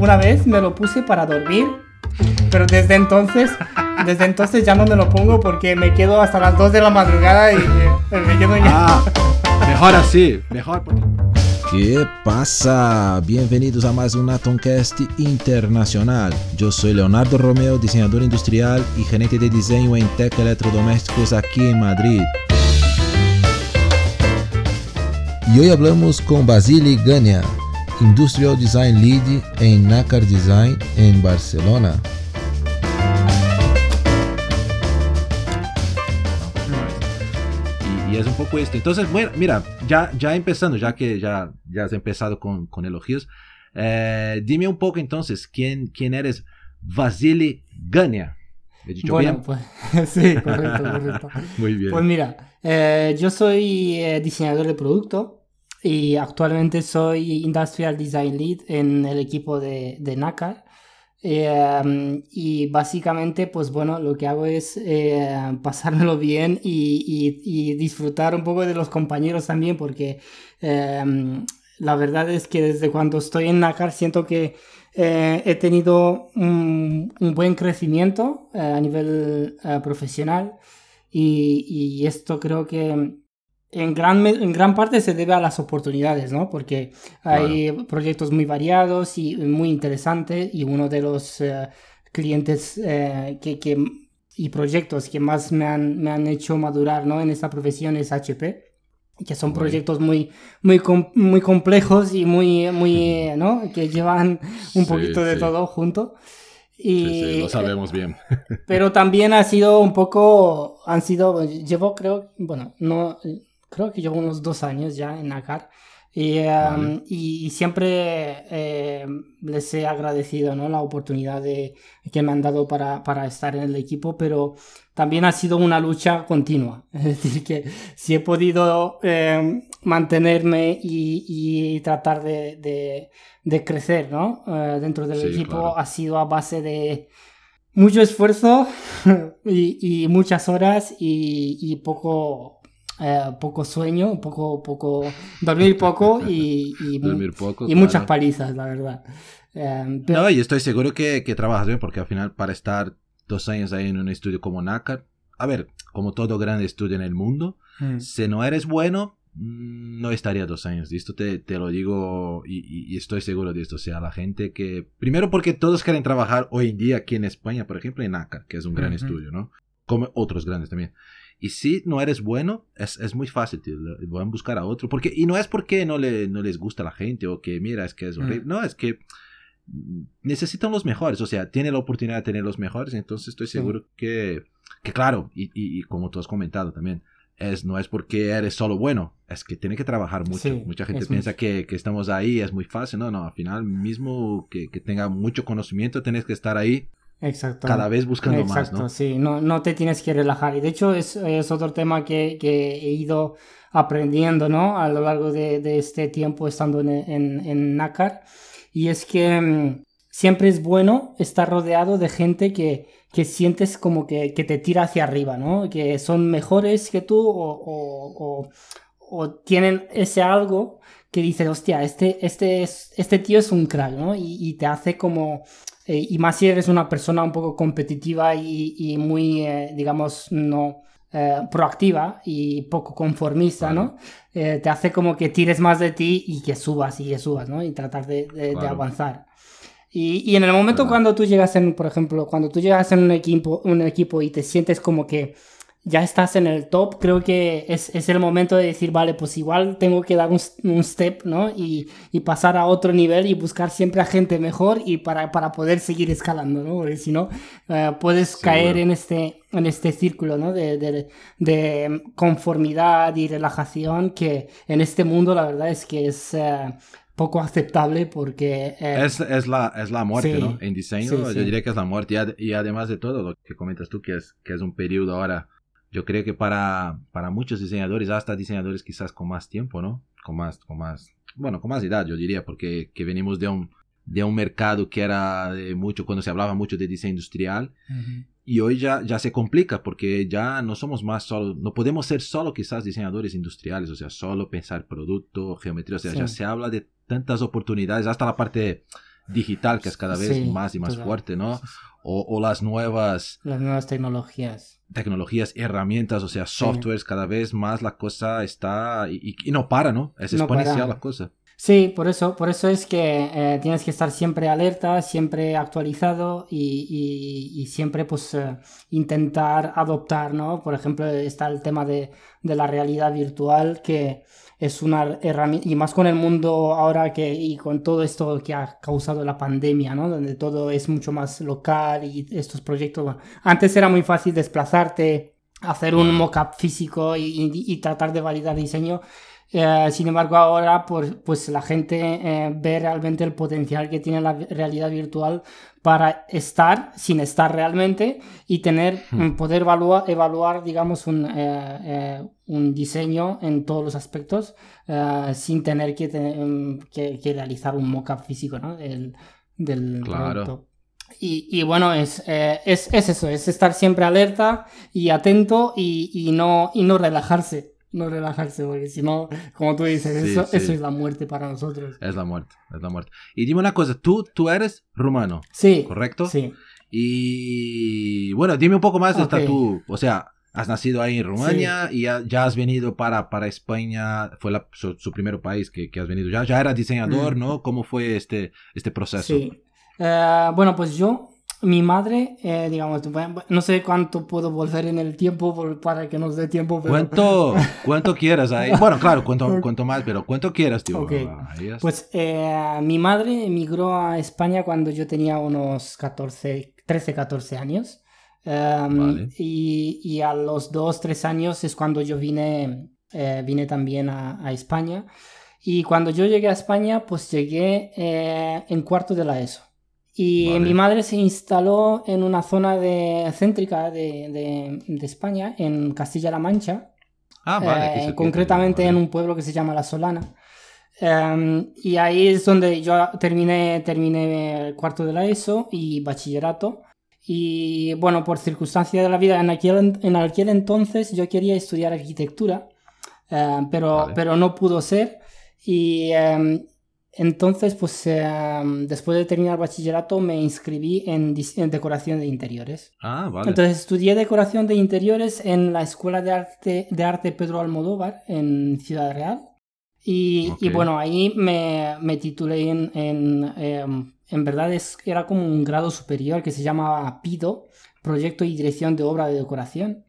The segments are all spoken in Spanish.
una vez me lo puse para dormir, pero desde entonces, desde entonces ya no me lo pongo porque me quedo hasta las 2 de la madrugada y eh, me quedo ya. Ah, mejor así, mejor porque... ¿Qué pasa? Bienvenidos a más un Atomcast Internacional. Yo soy Leonardo Romeo, diseñador industrial y gerente de diseño en Tech Electrodomésticos aquí en Madrid. Y hoy hablamos con Basili Gania, Industrial Design Lead en Nacar Design en Barcelona. Y, y es un poco esto. Entonces, bueno, mira, ya, ya empezando, ya que ya, ya has empezado con, con elogios, eh, dime un poco entonces, ¿quién, quién eres Vasily Gania? ¿He dicho Bueno, bien? pues sí, correcto, correcto. Muy bien. Pues mira, eh, yo soy eh, diseñador de producto y actualmente soy Industrial Design Lead en el equipo de, de NACAR. Eh, y básicamente, pues bueno, lo que hago es eh, pasármelo bien y, y- disfrutar un poco de los compañeros también, porque eh, la verdad es que desde cuando estoy en NACAR siento que eh, he tenido un, un buen crecimiento a nivel profesional y, y esto creo que en gran, en gran parte se debe a las oportunidades, ¿no? Porque hay proyectos muy variados y muy interesantes y uno de los eh, clientes eh, que, que- y proyectos que más me han, me han hecho madurar, ¿no? En esta profesión es HP que son proyectos muy, muy, com- muy complejos y muy, muy, ¿no? Que llevan un Sí, poquito de sí. todo junto. Y, Sí, sí, lo sabemos bien. pero también ha sido un poco, han sido, llevo creo, bueno, no, creo que llevo unos dos años ya en NACAR y, um, Vale. y, y siempre eh, les he agradecido ¿no? la oportunidad de, que me han dado para, para estar en el equipo, pero también ha sido una lucha continua. Es decir, que si he podido eh, mantenerme y, y tratar de, de- de crecer ¿no? Eh, dentro del Sí, equipo, claro. ha sido a base de mucho esfuerzo y, muchas horas y poco, eh, poco sueño, poco, poco, dormir poco y, y, Dormir poco. y claro. muchas palizas, la verdad. Eh, pero- No, y estoy seguro que, que trabajas bien, porque al final, para estar dos años ahí en un estudio como NACAR, a ver, como todo gran estudio en el mundo, Mm. si no eres bueno, no estaría dos años. Y esto te, te lo digo y, y- estoy seguro de esto. O sea, la gente que... Primero porque todos quieren trabajar hoy en día aquí en España, por ejemplo, en NACAR, que es un gran estudio, ¿no? Como otros grandes también. Y si no eres bueno, es, es muy fácil, tío. Van a buscar a otro. Porque, y no es porque no, le, no les gusta a la gente o que, mira, es que es horrible. Mm. No, es que necesitan los mejores. O sea, tiene la oportunidad de tener los mejores. Entonces estoy Sí. seguro que, que claro, y, y, y como tú has comentado también, es, no es porque eres solo bueno, es que tiene que trabajar mucho. Sí, Mucha gente piensa que, que estamos ahí, es muy fácil. No, no, al final, mismo que, que tenga mucho conocimiento, tienes que estar ahí Exacto. cada vez buscando Exacto, más, ¿no? sí, no, no te tienes que relajar. Y de hecho es, es otro tema que, que he ido aprendiendo, ¿no? A lo largo de, de este tiempo estando en, en, en NACAR. Y es que mm, siempre es bueno estar rodeado de gente que, que sientes como que, que te tira hacia arriba, ¿no? Que son mejores que tú o, o- o- o tienen ese algo que dices, hostia, este, este, es, este tío es un crack, ¿no? Y, y te hace como... eh, y más si eres una persona un poco competitiva y, y muy, eh, digamos, no eh, proactiva y poco conformista, ¿no? Eh, te hace como que tires más de ti y que subas y que subas, ¿no? Y tratar de, de- de Claro. avanzar. Y, y en el momento cuando tú llegas en, por ejemplo, cuando tú llegas en un equipo, un equipo y te sientes como que ya estás en el top, creo que es, es el momento de decir, vale, pues igual tengo que dar un, un step, ¿no? Y, y pasar a otro nivel y buscar siempre a gente mejor y para, para poder seguir escalando, ¿no? Porque si no, eh, puedes Seguro. caer en este, en este círculo, ¿no? De, de, de conformidad y relajación que en este mundo la verdad es que es... eh, poco aceptable porque eh, Es, es, la, es la muerte, Sí, ¿no? En diseño, sí, yo sí. diría que es la muerte. Y, ad- y además de todo, lo que comentas tú, que es, que es un periodo ahora, yo creo que para, para muchos diseñadores, hasta diseñadores quizás con más tiempo, ¿no? Con más, con más, bueno, con más edad, yo diría, porque que venimos de un, de un mercado que era de mucho, cuando se hablaba mucho de diseño industrial, y hoy ya, ya se complica porque ya no somos más solo, no podemos ser solo quizás diseñadores industriales, o sea, solo pensar producto, geometría, o sea, Sí. ya se habla de tantas oportunidades, hasta la parte digital que es cada vez Sí, más y más total. fuerte, ¿no? O, o las nuevas Las nuevas tecnologías. tecnologías, herramientas, o sea, softwares, cada vez más la cosa está y, y- y no para, ¿no? Es No exponencial para. la cosa. Sí, por eso, por eso es que eh, tienes que estar siempre alerta, siempre actualizado y, y- y siempre pues eh, intentar adoptar, ¿no? Por ejemplo, está el tema de, de la realidad virtual que es una herramienta, y más con el mundo ahora que, y con todo esto que ha causado la pandemia, ¿no? Donde todo es mucho más local y estos proyectos, bueno, antes era muy fácil desplazarte, hacer un mock-up físico y, y- y tratar de validar diseño. Eh, sin embargo, ahora por- pues la gente eh, ve realmente el potencial que tiene la realidad virtual para estar sin estar realmente y tener, Hmm. poder evaluar, evaluar digamos, un, eh, un diseño en todos los aspectos sin tener que, em, que, que realizar un mock-up físico ¿no? del, del Claro. producto. Y, y bueno, es, eh, es, es eso, es estar siempre alerta y atento y, y no, y no relajarse. No relajarse, porque si no, como tú dices, Sí, eso, sí. eso es la muerte para nosotros. Es la muerte, es la muerte. Y dime una cosa, tú, tú eres rumano, Sí, ¿correcto? sí. Y bueno, dime un poco más de esta Ok. tú, o sea, has nacido ahí en Rumania y ya, ya has venido para, para España, fue la- su, su primer país que, que has venido, ya, ya eras diseñador, Mm. ¿no? ¿Cómo fue este, este proceso? Sí. Eh, bueno, pues yo, mi madre, eh, digamos, no sé cuánto puedo volver en el tiempo por- para que nos dé tiempo, pero... ¿Cuánto, cuánto quieras ahí? Bueno, claro, cuánto, cuánto más, pero cuánto quieras, tío. Ok. Ahí es- Pues eh, mi madre emigró a España cuando yo tenía unos 14, 13, 14 años. Em, Vale. y, y a los 2, 3 años es cuando yo vine, eh, vine también a, a España. Y cuando yo llegué a España, pues llegué eh, en cuarto de la ESO. Y Vale. mi madre se instaló en una zona de, céntrica de, de- de España, en Castilla-La Mancha, ah, vale. eh, concretamente vale. en un pueblo que se llama La Solana. Em, y ahí es donde yo terminé, terminé el cuarto de la ESO y bachillerato. Y bueno, por circunstancias de la vida, en aquel, en aquel entonces yo quería estudiar arquitectura, eh, pero, Vale. pero no pudo ser. Y em, entonces, pues em, después de terminar bachillerato, me inscribí en, decoración de interiores. Ah, vale. Entonces estudié decoración de interiores en la Escuela de Arte, de Arte Pedro Almodóvar en Ciudad Real. Y, y Ok. bueno, ahí me, me titulé en, en, em, en verdad es, era como un grado superior que se llamaba PIDO, Proyecto y Dirección de Obra de Decoración.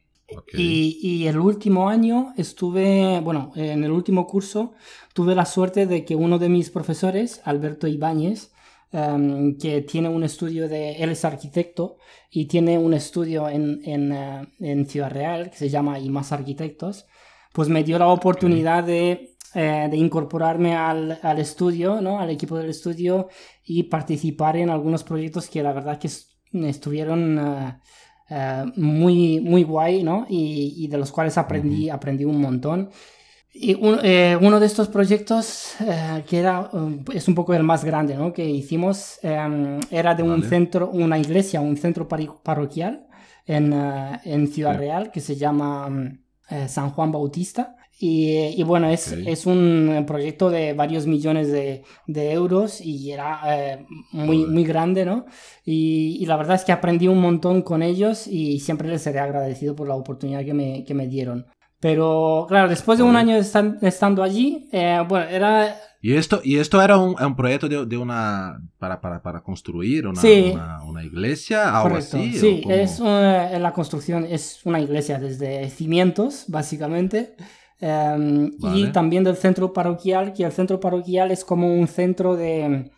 Y, y el último año estuve, bueno, en el último curso tuve la suerte de que uno de mis profesores, Alberto Ibáñez, em, que tiene un estudio de, él es arquitecto y tiene un estudio en, en, eh, en Ciudad Real que se llama Y Más Arquitectos, pues me dio la oportunidad de, eh, de incorporarme al, al estudio, ¿no? al equipo del estudio y participar en algunos proyectos que la verdad que es- estuvieron... eh, eh, muy, muy guay, ¿no? Y, y de los cuales aprendí, aprendí un montón. Y un- eh, uno de estos proyectos, eh, que era, um, es un poco el más grande, ¿no? Que hicimos, eh, era de un centro, una iglesia, un centro parroquial en, en Ciudad Sí. Real que se llama mm, San Juan Bautista. Y, y bueno, es, es un proyecto de varios millones de, de euros y era eh, muy, muy grande, ¿no? Y, y la verdad es que aprendí un montón con ellos y siempre les seré agradecido por la oportunidad que me, que me dieron. Pero claro, después de un año estando allí, eh, bueno, era... Y esto, y esto era un, un proyecto de, de una para, para, para construir una, Sí. una, una iglesia, algo Correcto. así. Sí, es una- la construcción es una iglesia desde cimientos, básicamente. Em, Vale. Y también del centro parroquial, que el centro parroquial es como un centro de...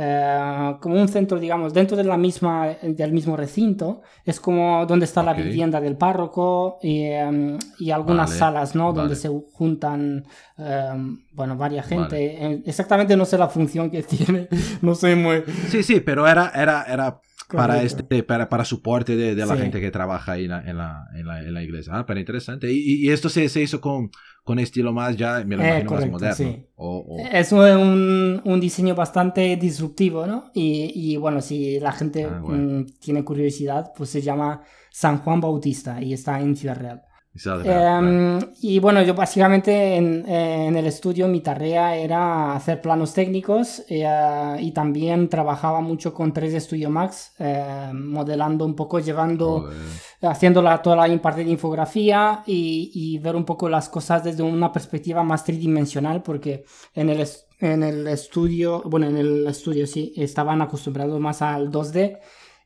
eh, como un centro, digamos, dentro de la misma, del mismo recinto, es como donde está la vivienda del párroco y, em, y algunas Vale, salas, ¿no? Donde se juntan, em, bueno, varias gente. Vale. Eh, Exactamente no sé la función que tiene, no sé muy... Sí, sí, pero era, era, era para, este, para, para soporte de, de la Sí. gente que trabaja ahí en la, en la, en la, en la iglesia. Ah, pero interesante. Y, esto se, se hizo con, con estilo más ya, me lo Eh, imagino correcto, más moderno. sí. O- o- Es un, un diseño bastante disruptivo, ¿no? Y, y, bueno, si la gente Ah, bueno. mm, tiene curiosidad, pues se llama San Juan Bautista y está en Ciudad Real. Em, y bueno, yo básicamente en, en, el estudio mi tarea era hacer planos técnicos eh, y también trabajaba mucho con 3D Studio Max, eh, modelando un poco, llevando, haciendo la, toda la parte de infografía y, y, ver un poco las cosas desde una perspectiva más tridimensional, porque en el, en el estudio, bueno, en el estudio sí, estaban acostumbrados más al 2D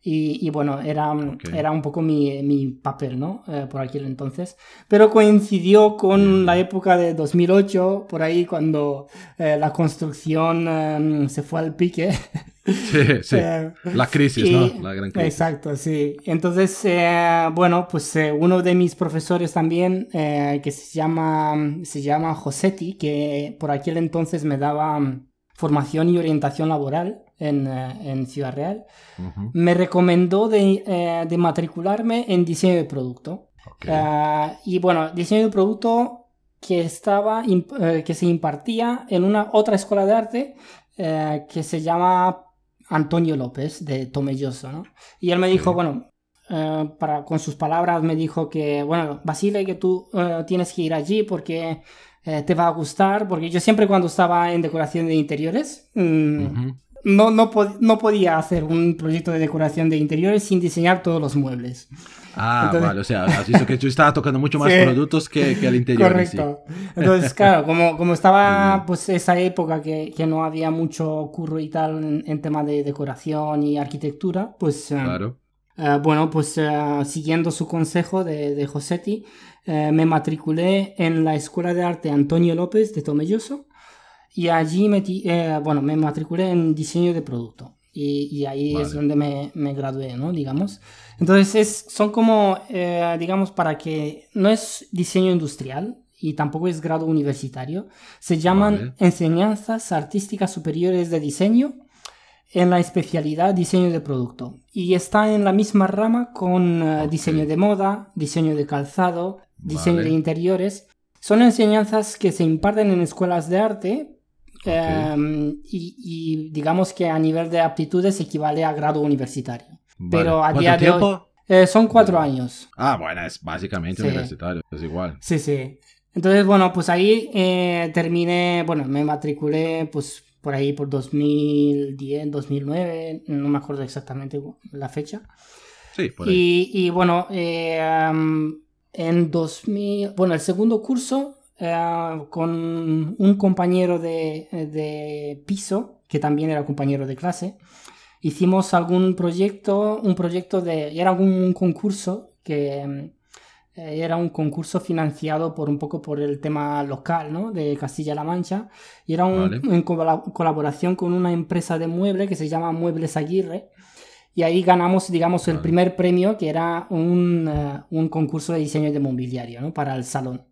y, bueno, era, era un poco mi, mi papel, ¿no? Eh, por aquel entonces. Pero coincidió con la época de 2008, por ahí cuando eh, la construcción em, se fue al pique. Sí, sí. Eh, la crisis, ¿no? La gran crisis. Exacto, sí. Entonces, bueno, pues uno de mis profesores también, que se llama, se llama Josetti, que por aquel entonces me daba mm, formación y orientación laboral en, en Ciudad Real, me recomendó de, eh, de, matricularme en diseño de producto. Uh, y bueno, diseño de producto que, estaba, uh, que se impartía en una otra escuela de arte uh, que se llama Antonio López de Tomelloso, ¿no? Y él me dijo, bueno, para, con sus palabras me dijo que, bueno, Basile, que tú tienes que ir allí porque te va a gustar, porque yo siempre cuando estaba en decoración de interiores, mm, no, no, no, podía hacer un proyecto de decoración de interiores sin diseñar todos los muebles. Ah, vale, o sea, has visto que tú estabas tocando mucho más productos que, que, el interior. Correcto. Entonces, claro, como, como estaba pues esa época que, que, no había mucho curro y tal en, tema de decoración y arquitectura, pues... Eh, claro. Uh, bueno, pues uh, siguiendo su consejo de, de Josetti, uh, me matriculé en la Escuela de Arte Antonio López de Tomelloso y allí metí, eh, bueno, me matriculé en diseño de producto. Y, y ahí es donde me, me, gradué, ¿no? Digamos. Entonces, es, son como, eh, digamos, para que no es diseño industrial y tampoco es grado universitario. Se llaman enseñanzas artísticas superiores de diseño en la especialidad diseño de producto. Y está en la misma rama con eh, diseño de moda, diseño de calzado, diseño de interiores. Son enseñanzas que se imparten en escuelas de arte, Em, y, digamos que a nivel de aptitudes equivale a grado universitario. Pero a día de hoy eh, son cuatro años. Ah, bueno, es básicamente universitario, es igual. Sí, sí. Entonces, bueno, pues ahí eh, terminé, bueno, me matriculé pues por ahí por 2010, 2009, no me acuerdo exactamente la fecha. Sí, por ahí. Y, y bueno, eh, em, en 2000, bueno, el segundo curso eh, con un compañero de, piso, que también era compañero de clase. Hicimos algún proyecto, un proyecto de... Era un concurso que eh, era un concurso financiado por un poco por el tema local, ¿no? De Castilla-La Mancha. Y era un, en colaboración con una empresa de mueble que se llama Muebles Aguirre. Y ahí ganamos, digamos, el primer premio, que era un, eh, un, concurso de diseño de mobiliario, ¿no? Para el salón.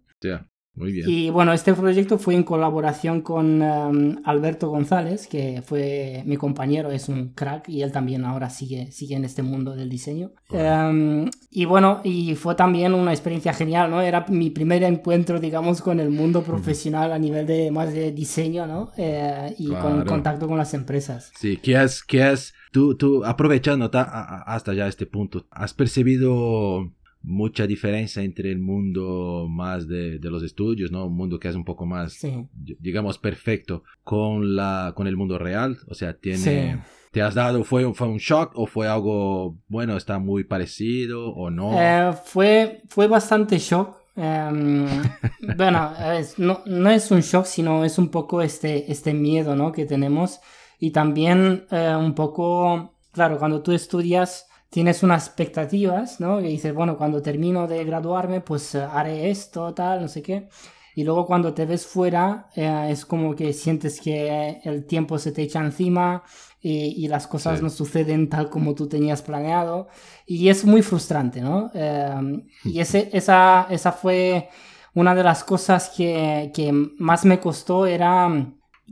Muy bien. Y bueno, este proyecto fue en colaboración con em, Alberto González, que fue mi compañero, es un crack y él también ahora sigue, sigue en este mundo del diseño. Em, y bueno, y fue también una experiencia genial, ¿no? Era mi primer encuentro, digamos, con el mundo profesional a nivel de más de diseño, ¿no? Eh, y con contacto con las empresas. Sí, ¿qué es, qué es? Tú, tú aprovechando hasta ya este punto, ¿has percibido mucha diferencia entre el mundo más de, de, los estudios, ¿no? Un mundo que es un poco más, digamos, perfecto con, la, con el mundo real. O sea, tiene... ¿Te has dado, fue, fue un shock o fue algo, bueno, está muy parecido o no? Eh, fue, fue bastante shock. Em, bueno, no, no, es un shock, sino es un poco este, este miedo, ¿no? Que tenemos. Y también eh, un poco, claro, cuando tú estudias tienes unas expectativas, ¿no? Que dices, bueno, cuando termino de graduarme, pues eh, haré esto, tal, no sé qué. Y luego cuando te ves fuera, eh, es como que sientes que el tiempo se te echa encima y, y las cosas no suceden tal como tú tenías planeado. Y es muy frustrante, ¿no? Eh, y ese, esa, esa fue una de las cosas que, que más me costó, era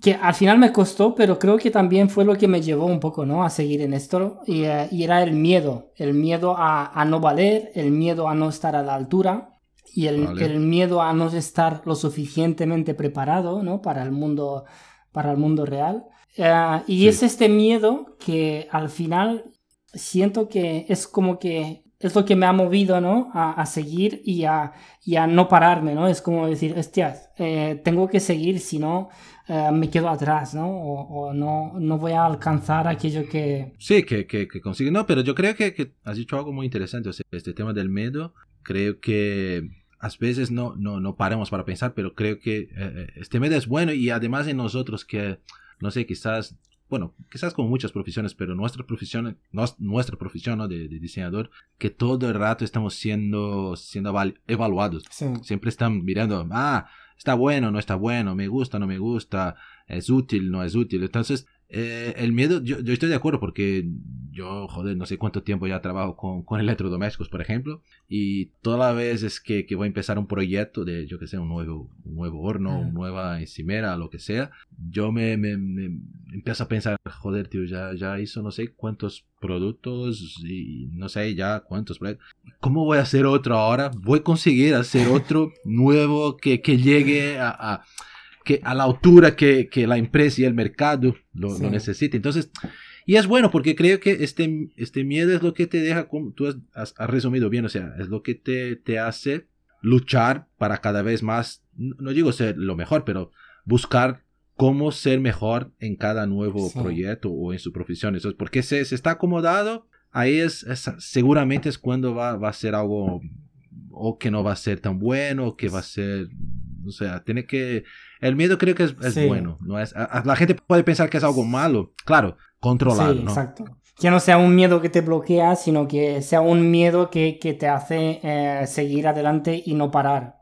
que al final me costó, pero creo que también fue lo que me llevó un poco, ¿no? A seguir en esto. Y, eh, era el miedo, el miedo a, no valer, el miedo a no estar a la altura y el, el, miedo a no estar lo suficientemente preparado, ¿no? Para el mundo, para el mundo real. Eh, y es este miedo que al final siento que es como que es lo que me ha movido, ¿no? A, seguir y a, y a, no pararme, ¿no? Es como decir, hostias, eh, tengo que seguir, si no, eh, me quedo atrás, ¿no? O, no, no voy a alcanzar aquello que... Sí, que, que, que consigue. No, pero yo creo que, que, has dicho algo muy interesante, o sea, este tema del miedo, creo que a veces no, no, no paramos para pensar, pero creo que eh, este miedo es bueno y además en nosotros que, no sé, quizás bueno, quizás como muchas profesiones, pero nuestra profesión, nuestra profesión de, diseñador, que todo el rato estamos siendo, siendo evaluados. Siempre están mirando, ah, está bueno, no está bueno, me gusta, no me gusta, es útil, no es útil. Entonces, eh, el miedo, yo, yo, estoy de acuerdo porque yo, joder, no sé cuánto tiempo ya trabajo con, con electrodomésticos, por ejemplo, y todas las veces que, que voy a empezar un proyecto de, yo que sé, un nuevo, un nuevo horno, una nueva encimera, lo que sea, yo me, me, me, empiezo a pensar, joder, tío, ya, ya hizo no sé cuántos productos y no sé ya cuántos ¿Cómo voy a hacer otro ahora? Voy a conseguir hacer otro nuevo que, que llegue a, a que a la altura que, que la empresa y el mercado lo, lo necesita. Entonces, y es bueno porque creo que este, este miedo es lo que te deja, como tú has, resumido bien, o sea, es lo que te, te hace luchar para cada vez más, no digo ser lo mejor, pero buscar cómo ser mejor en cada nuevo proyecto o en su profesión. Eso es porque se, se está acomodado, ahí es, seguramente es cuando va, va a ser algo o que no va a ser tan bueno, que va a ser, o sea, tiene que el miedo creo que es, bueno. ¿no? Es, la gente puede pensar que es algo malo. Claro, controlado. Sí, exacto. Que no sea un miedo que te bloquea, sino que sea un miedo que, que te hace eh, seguir adelante y no parar.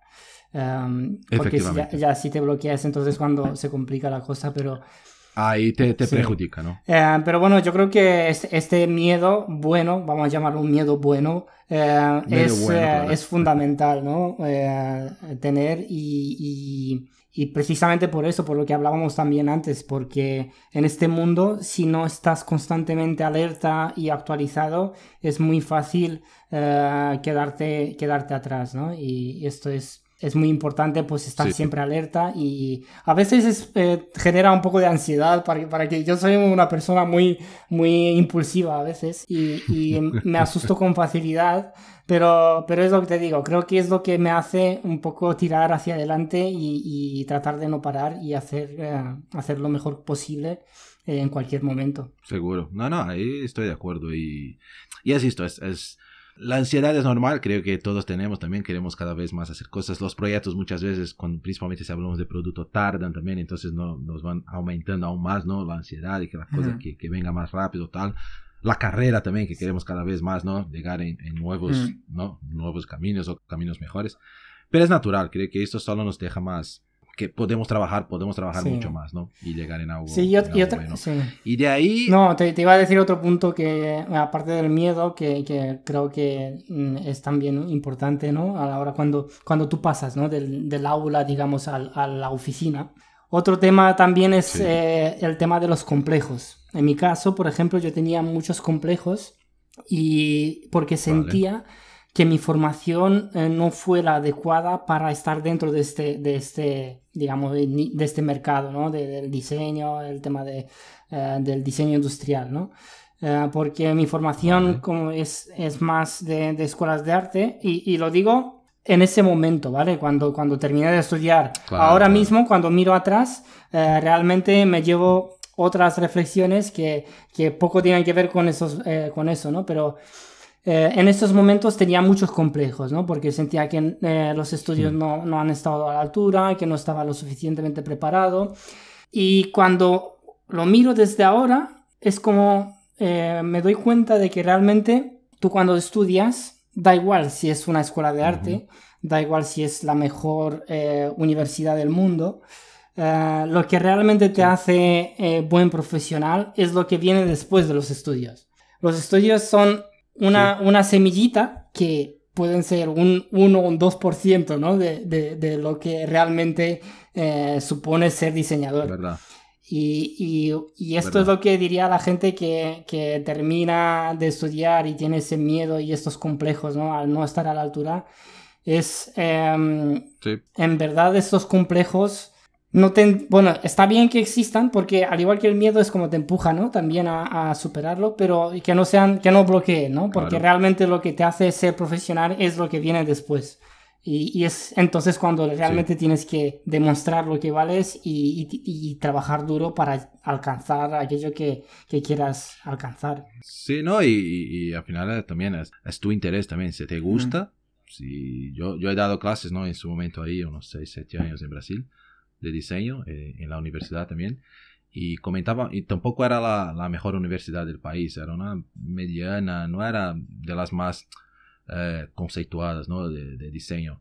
Um, porque ya, si te bloqueas, entonces cuando se complica la cosa, pero... Ahí te, te perjudica, ¿no? Eh, pero bueno, yo creo que este, miedo bueno, vamos a llamarlo un miedo bueno, eh, es, es, fundamental, ¿no? tener y y precisamente por eso, por lo que hablábamos también antes, porque en este mundo, si no estás constantemente alerta y actualizado, es muy fácil eh, quedarte, quedarte atrás, ¿no? Y esto es, es muy importante, pues, estar siempre alerta y a veces eh, genera un poco de ansiedad para, para que yo soy una persona muy, muy impulsiva a veces y, y me asusto con facilidad. Pero, pero es lo que te digo, creo que es lo que me hace un poco tirar hacia adelante y, tratar de no parar y hacer, eh, hacer lo mejor posible eh, en cualquier momento. Seguro. No, no, ahí estoy de acuerdo. Y, y es esto, es, es, la ansiedad es normal, creo que todos tenemos también, queremos cada vez más hacer cosas. Los proyectos muchas veces, cuando, principalmente si hablamos de producto, tardan también, entonces no, nos van aumentando aún más, ¿no? La ansiedad y que la cosa que, que venga más rápido, tal la carrera también, que queremos cada vez más, ¿no? Llegar en, nuevos, mm. ¿no? Nuevos caminos o caminos mejores. Pero es natural, creo que esto solo nos deja más, que podemos trabajar, podemos trabajar mucho más, ¿no? Y llegar en algo. Sí, y, otra, sí. y de ahí. No, te, iba a decir otro punto que, aparte del miedo, que, que, creo que mm, es también importante, ¿no? A la hora cuando, cuando tú pasas, ¿no? Del, del aula, digamos, a, a, la oficina. Otro tema también es eh, el tema de los complejos. En mi caso, por ejemplo, yo tenía muchos complejos y porque sentía que mi formación eh, no fue la adecuada para estar dentro de este, de este digamos, de, este mercado, ¿no? del diseño, el tema de, eh, del diseño industrial, ¿no? Eh, porque mi formación como es, es más de, de escuelas de arte y, y, lo digo en ese momento, ¿vale? Cuando, cuando terminé de estudiar. Ahora mismo, cuando miro atrás, realmente me llevo otras reflexiones que, que poco tienen que ver con, esos, con eso, ¿no? Pero eh, en estos momentos tenía muchos complejos, ¿no? Porque sentía que eh, los estudios no, no, han estado a la altura, que no estaba lo suficientemente preparado. Y cuando lo miro desde ahora, es como me doy cuenta de que realmente tú cuando estudias, da igual si es una escuela de arte, da igual si es la mejor universidad del mundo, eh, lo que realmente te hace eh, buen profesional es lo que viene después de los estudios. Los estudios son una, una semillita que pueden ser un 1 o un 2% ¿no? de, de, de, lo que realmente eh, supone ser diseñador. ¿Verdad? Y, y, y, esto es lo que diría a la gente que, que, termina de estudiar y tiene ese miedo y estos complejos ¿no? al no estar a la altura. Es, em, en verdad, estos complejos no te, bueno, está bien que existan porque al igual que el miedo es como te empuja, ¿no? También a, superarlo, pero que no sean, que no bloqueen, ¿no? Porque realmente lo que te hace ser profesional es lo que viene después. Y, es entonces cuando realmente tienes que demostrar lo que vales y, trabajar duro para alcanzar aquello que, quieras alcanzar. Sí, ¿no? Y, al final también es, tu interés también. Si te gusta, si yo, yo he dado clases, ¿no? En su momento ahí, unos 6, 7 años en Brasil, de diseño, eh, en la universidad también. Y comentaba, y tampoco era la, la mejor universidad del país, era una mediana, no era de las más eh, conceituadas, ¿no? De, de, diseño.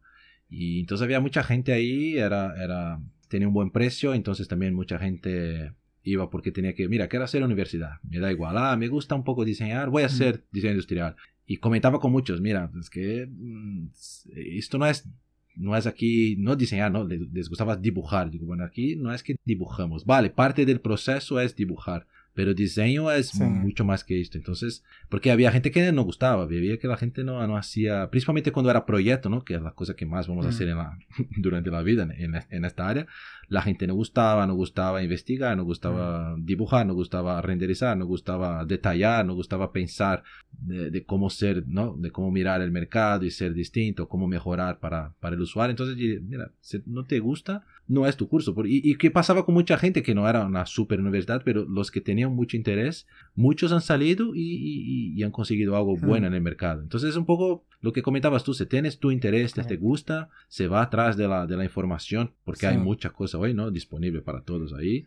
Y entonces había mucha gente ahí, era, era, tenía un buen precio, entonces también mucha gente iba porque tenía que, mira, quiero hacer universidad, me da igual, ah, me gusta un poco diseñar, voy a hacer diseño industrial. Y comentaba con muchos, mira, es que mm, esto no es no es aquí, no diseñar, no, les, gustaba dibujar. Digo, bueno, aquí no es que dibujamos. Vale, parte del proceso es dibujar, pero diseño es mucho más que esto. Entonces, porque había gente que no gustaba, veía que la gente no, no hacía, principalmente cuando era proyecto, ¿no? Que es la cosa que más vamos a hacer en la, durante la vida en, en, esta área. La gente no gustaba, no gustaba investigar, no gustaba dibujar, no gustaba renderizar, no gustaba detallar, no gustaba pensar de, de, cómo ser, ¿no? De cómo mirar el mercado y ser distinto, cómo mejorar para, para el usuario. Entonces, mira, si no te gusta, no es tu curso. Y, y qué pasaba con mucha gente que no era una super universidad, pero los que tenían mucho interés, muchos han salido y, y, han conseguido algo bueno en el mercado. Entonces es un poco lo que comentabas tú, si tienes tu interés, te gusta, se va atrás de la, de la información, porque hay mucha cosa hoy, ¿no? Disponible para todos ahí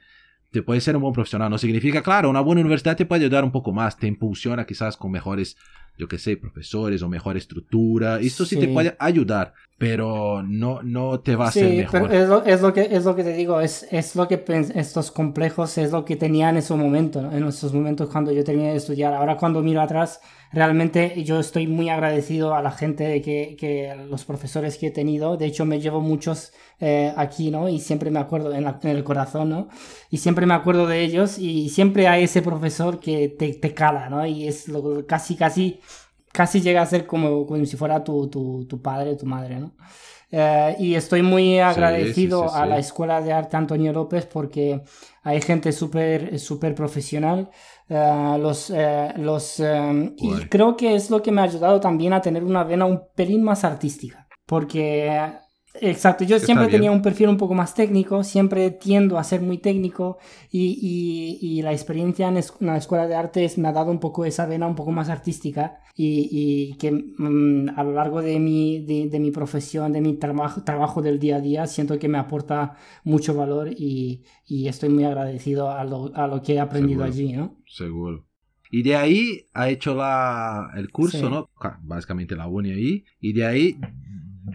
te puede ser un buen profesional. No significa, claro, una buena universidad te puede ayudar un poco más, te impulsiona quizás con mejores, yo qué sé, profesores o mejor estructura. Esto sí, te puede ayudar, pero no, no te va a ser mejor. es lo, es lo, que, es lo que te digo, es, es lo que estos complejos es lo que tenía en ese momento, en esos momentos cuando yo tenía que estudiar. Ahora cuando miro atrás, realmente yo estoy muy agradecido a la gente que, que los profesores que he tenido. De hecho, me llevo muchos eh, aquí, ¿no? Y siempre me acuerdo en, el corazón, ¿no? Y siempre me acuerdo de ellos y siempre hay ese profesor que te, te cala, ¿no? Y es lo, casi, casi casi llega a ser como, como si fuera tu, tu, tu padre, tu madre, ¿no? Eh, y estoy muy agradecido a la Escuela de Arte Antonio López porque hay gente súper super profesional. Eh, los, eh, los, y creo que es lo que me ha ayudado también a tener una vena un pelín más artística. Porque Exacto, yo siempre tenía un perfil un poco más técnico, siempre tiendo a ser muy técnico y, y, la experiencia en la escuela de artes me ha dado un poco esa vena un poco más artística y, y que mm, a lo largo de mi, de, mi profesión, de mi trabajo, trabajo del día a día, siento que me aporta mucho valor y, estoy muy agradecido a lo, a lo que he aprendido allí, ¿no? Seguro. Y de ahí ha hecho la, el curso, ¿no? Básicamente la uni ahí. Y de ahí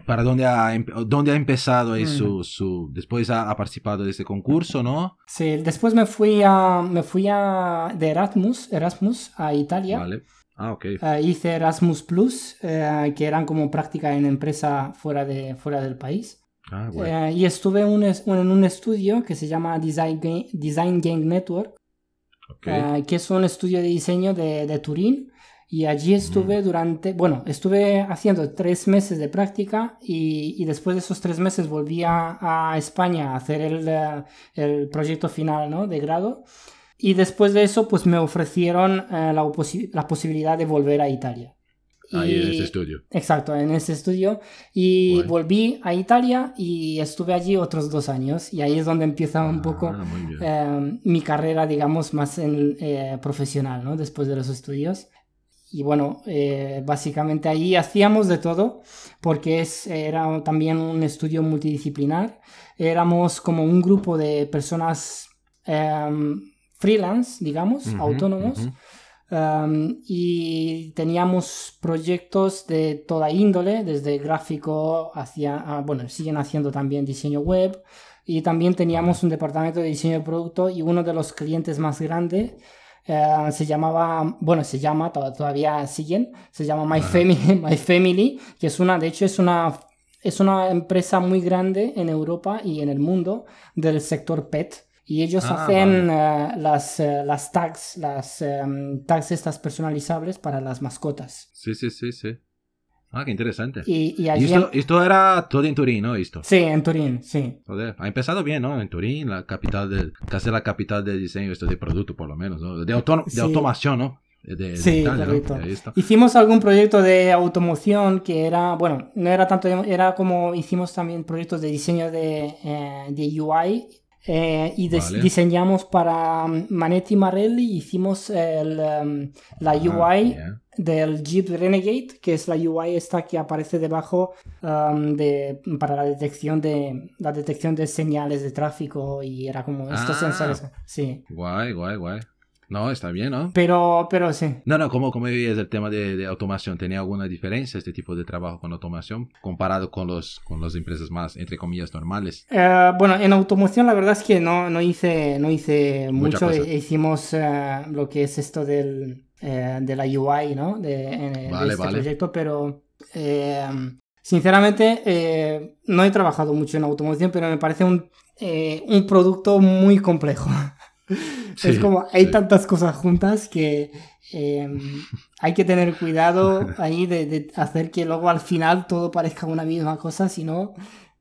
para dónde ha, dónde ha empezado ahí su, su, después ha, participado de ese concurso, ¿no? Sí, después me fui a, me fui a, de Erasmus, Erasmus a Italia. Vale. Ah, ok. Eh, hice Erasmus Plus, eh, que eran como práctica en empresa fuera, de, fuera del país. Ah, bueno. Eh, y estuve un, en un estudio que se llama Design, Design Gang Network, okay. que es un estudio de diseño de, de Turín y allí estuve durante, bueno, estuve haciendo tres meses de práctica y, y después de esos tres meses volví a, España a hacer el, eh, el, proyecto final ¿no? de grado. Y después de eso, pues me ofrecieron eh, la, la, posibilidad de volver a Italia. Ahí en ese estudio. Exacto, en ese estudio. Y volví a Italia y estuve allí otros dos años. Y ahí es donde empieza un poco ah, eh, mi carrera, digamos, más en, profesional, ¿no? Después de los estudios. Y bueno, eh, básicamente ahí hacíamos de todo, porque es, era también un estudio multidisciplinar. Éramos como un grupo de personas em, freelance, digamos, autónomos. Em, y teníamos proyectos de toda índole, desde gráfico hacia, ah, bueno, siguen haciendo también diseño web. Y también teníamos un departamento de diseño de producto y uno de los clientes más grandes eh, se llamaba, bueno, se llama, todavía siguen, se llama My Family, My Family, que es una, de hecho es una, es una empresa muy grande en Europa y en el mundo del sector pet. Y ellos ah, hacen eh, las, eh, las tags, las em, tags estas personalizables para las mascotas. Sí, sí, sí, sí. Ah, qué interesante. Y, y Y allí... esto, esto era todo en Turín, ¿no? Esto. Sí, en Turín, sí. Joder, ha empezado bien, ¿no? En Turín, la capital del, casi la capital del diseño esto de producto, por lo menos, ¿no? De, auto- de Sí. automación, ¿no? De, de Sí, Italia, ¿no? correcto. Está. Hicimos algún proyecto de automoción que era, bueno, no era tanto, era como hicimos también proyectos de diseño de, eh, de UI eh, y Vale. diseñamos para um, Manetti Marelli, hicimos el, um, la Ah, UI bien. Del Jeep Renegade, que es la UI esta que aparece debajo um, de, para la detección de la detección de señales de tráfico y era como estos Ah. sensores. Sí, Guay, guay, guay. No, está bien, ¿no? pero, pero sí. No, no, ¿cómo, cómo veías el tema de, de automación? ¿Tenía alguna diferencia este tipo de trabajo con automación comparado con, los, con las empresas más, entre comillas, normales? Eh, bueno, en automoción la verdad es que no, no hice, no hice Mucha mucho. cosa. Hicimos eh, lo que es esto del, eh, de la UI, ¿no? De, en- de Vale, este vale. proyecto, pero eh, sinceramente eh, no he trabajado mucho en automoción, pero me parece un, eh, un producto muy complejo. es Sí, como, hay sí. tantas cosas juntas que hay que tener cuidado ahí de, de hacer que luego al final todo parezca una misma cosa, si no...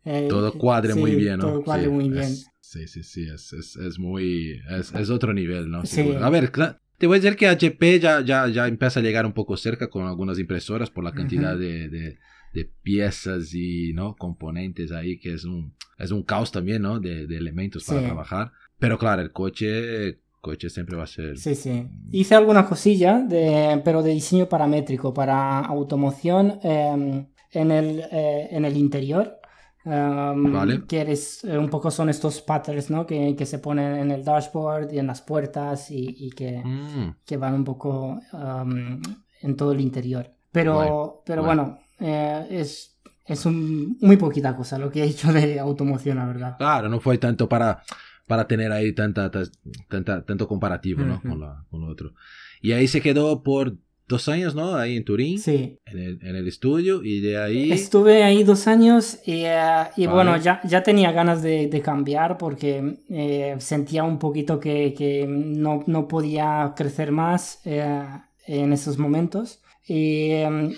eh, Todo cuadre sí, muy bien, ¿no? Todo cuadre muy bien. es- sí, sí, sí, es, es, es muy... Es, es otro nivel, ¿no? Sí. A ver, cla- te voy a decir que HP ya, ya, ya empieza a llegar un poco cerca con algunas impresoras por la cantidad de, de, de piezas y ¿no? componentes ahí, que es un, es un caos también, ¿no? De, de elementos para Sí. trabajar. Pero claro, el coche, coche siempre va a ser... Sí, sí. Hice alguna cosilla, de, pero de diseño paramétrico para automoción em, en, el, eh, en el interior. Em, Vale. Que eres, eh, un poco son estos patterns ¿no? que, que se ponen en el dashboard y en las puertas y, y que, Mm, que van un poco em, en todo el interior. Pero, Guay, pero guay. bueno, eh, es, es un- muy poquita cosa lo que he hecho de automoción, la verdad. Claro, no fue tanto para, para tener ahí tanta, tanta, tanto comparativo, ¿no? Ujú. con, la, con lo otro. Y ahí se quedó por dos años, ¿no? Ahí en Turín, Sí. en, el, en el estudio, y de ahí... Estuve ahí dos años y, eh, y Vale. bueno, ya, ya tenía ganas de, de cambiar porque eh, sentía un poquito que, que no, no podía crecer más eh, en esos momentos. Y,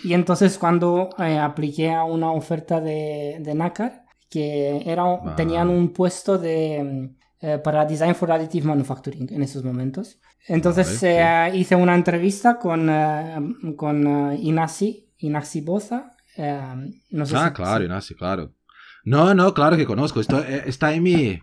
y entonces cuando eh, apliqué a una oferta de, de NACAR, que era, Vale. tenían un puesto de, para Design for Additive Manufacturing en esos momentos. Entonces Vale, eh, hice una entrevista con, eh, con eh, Inasi, Inasi Boza. eh, no sé Ah, si- claro, si- Ignacio, claro. No, no, claro que conozco. Esto, eh, está, en mi,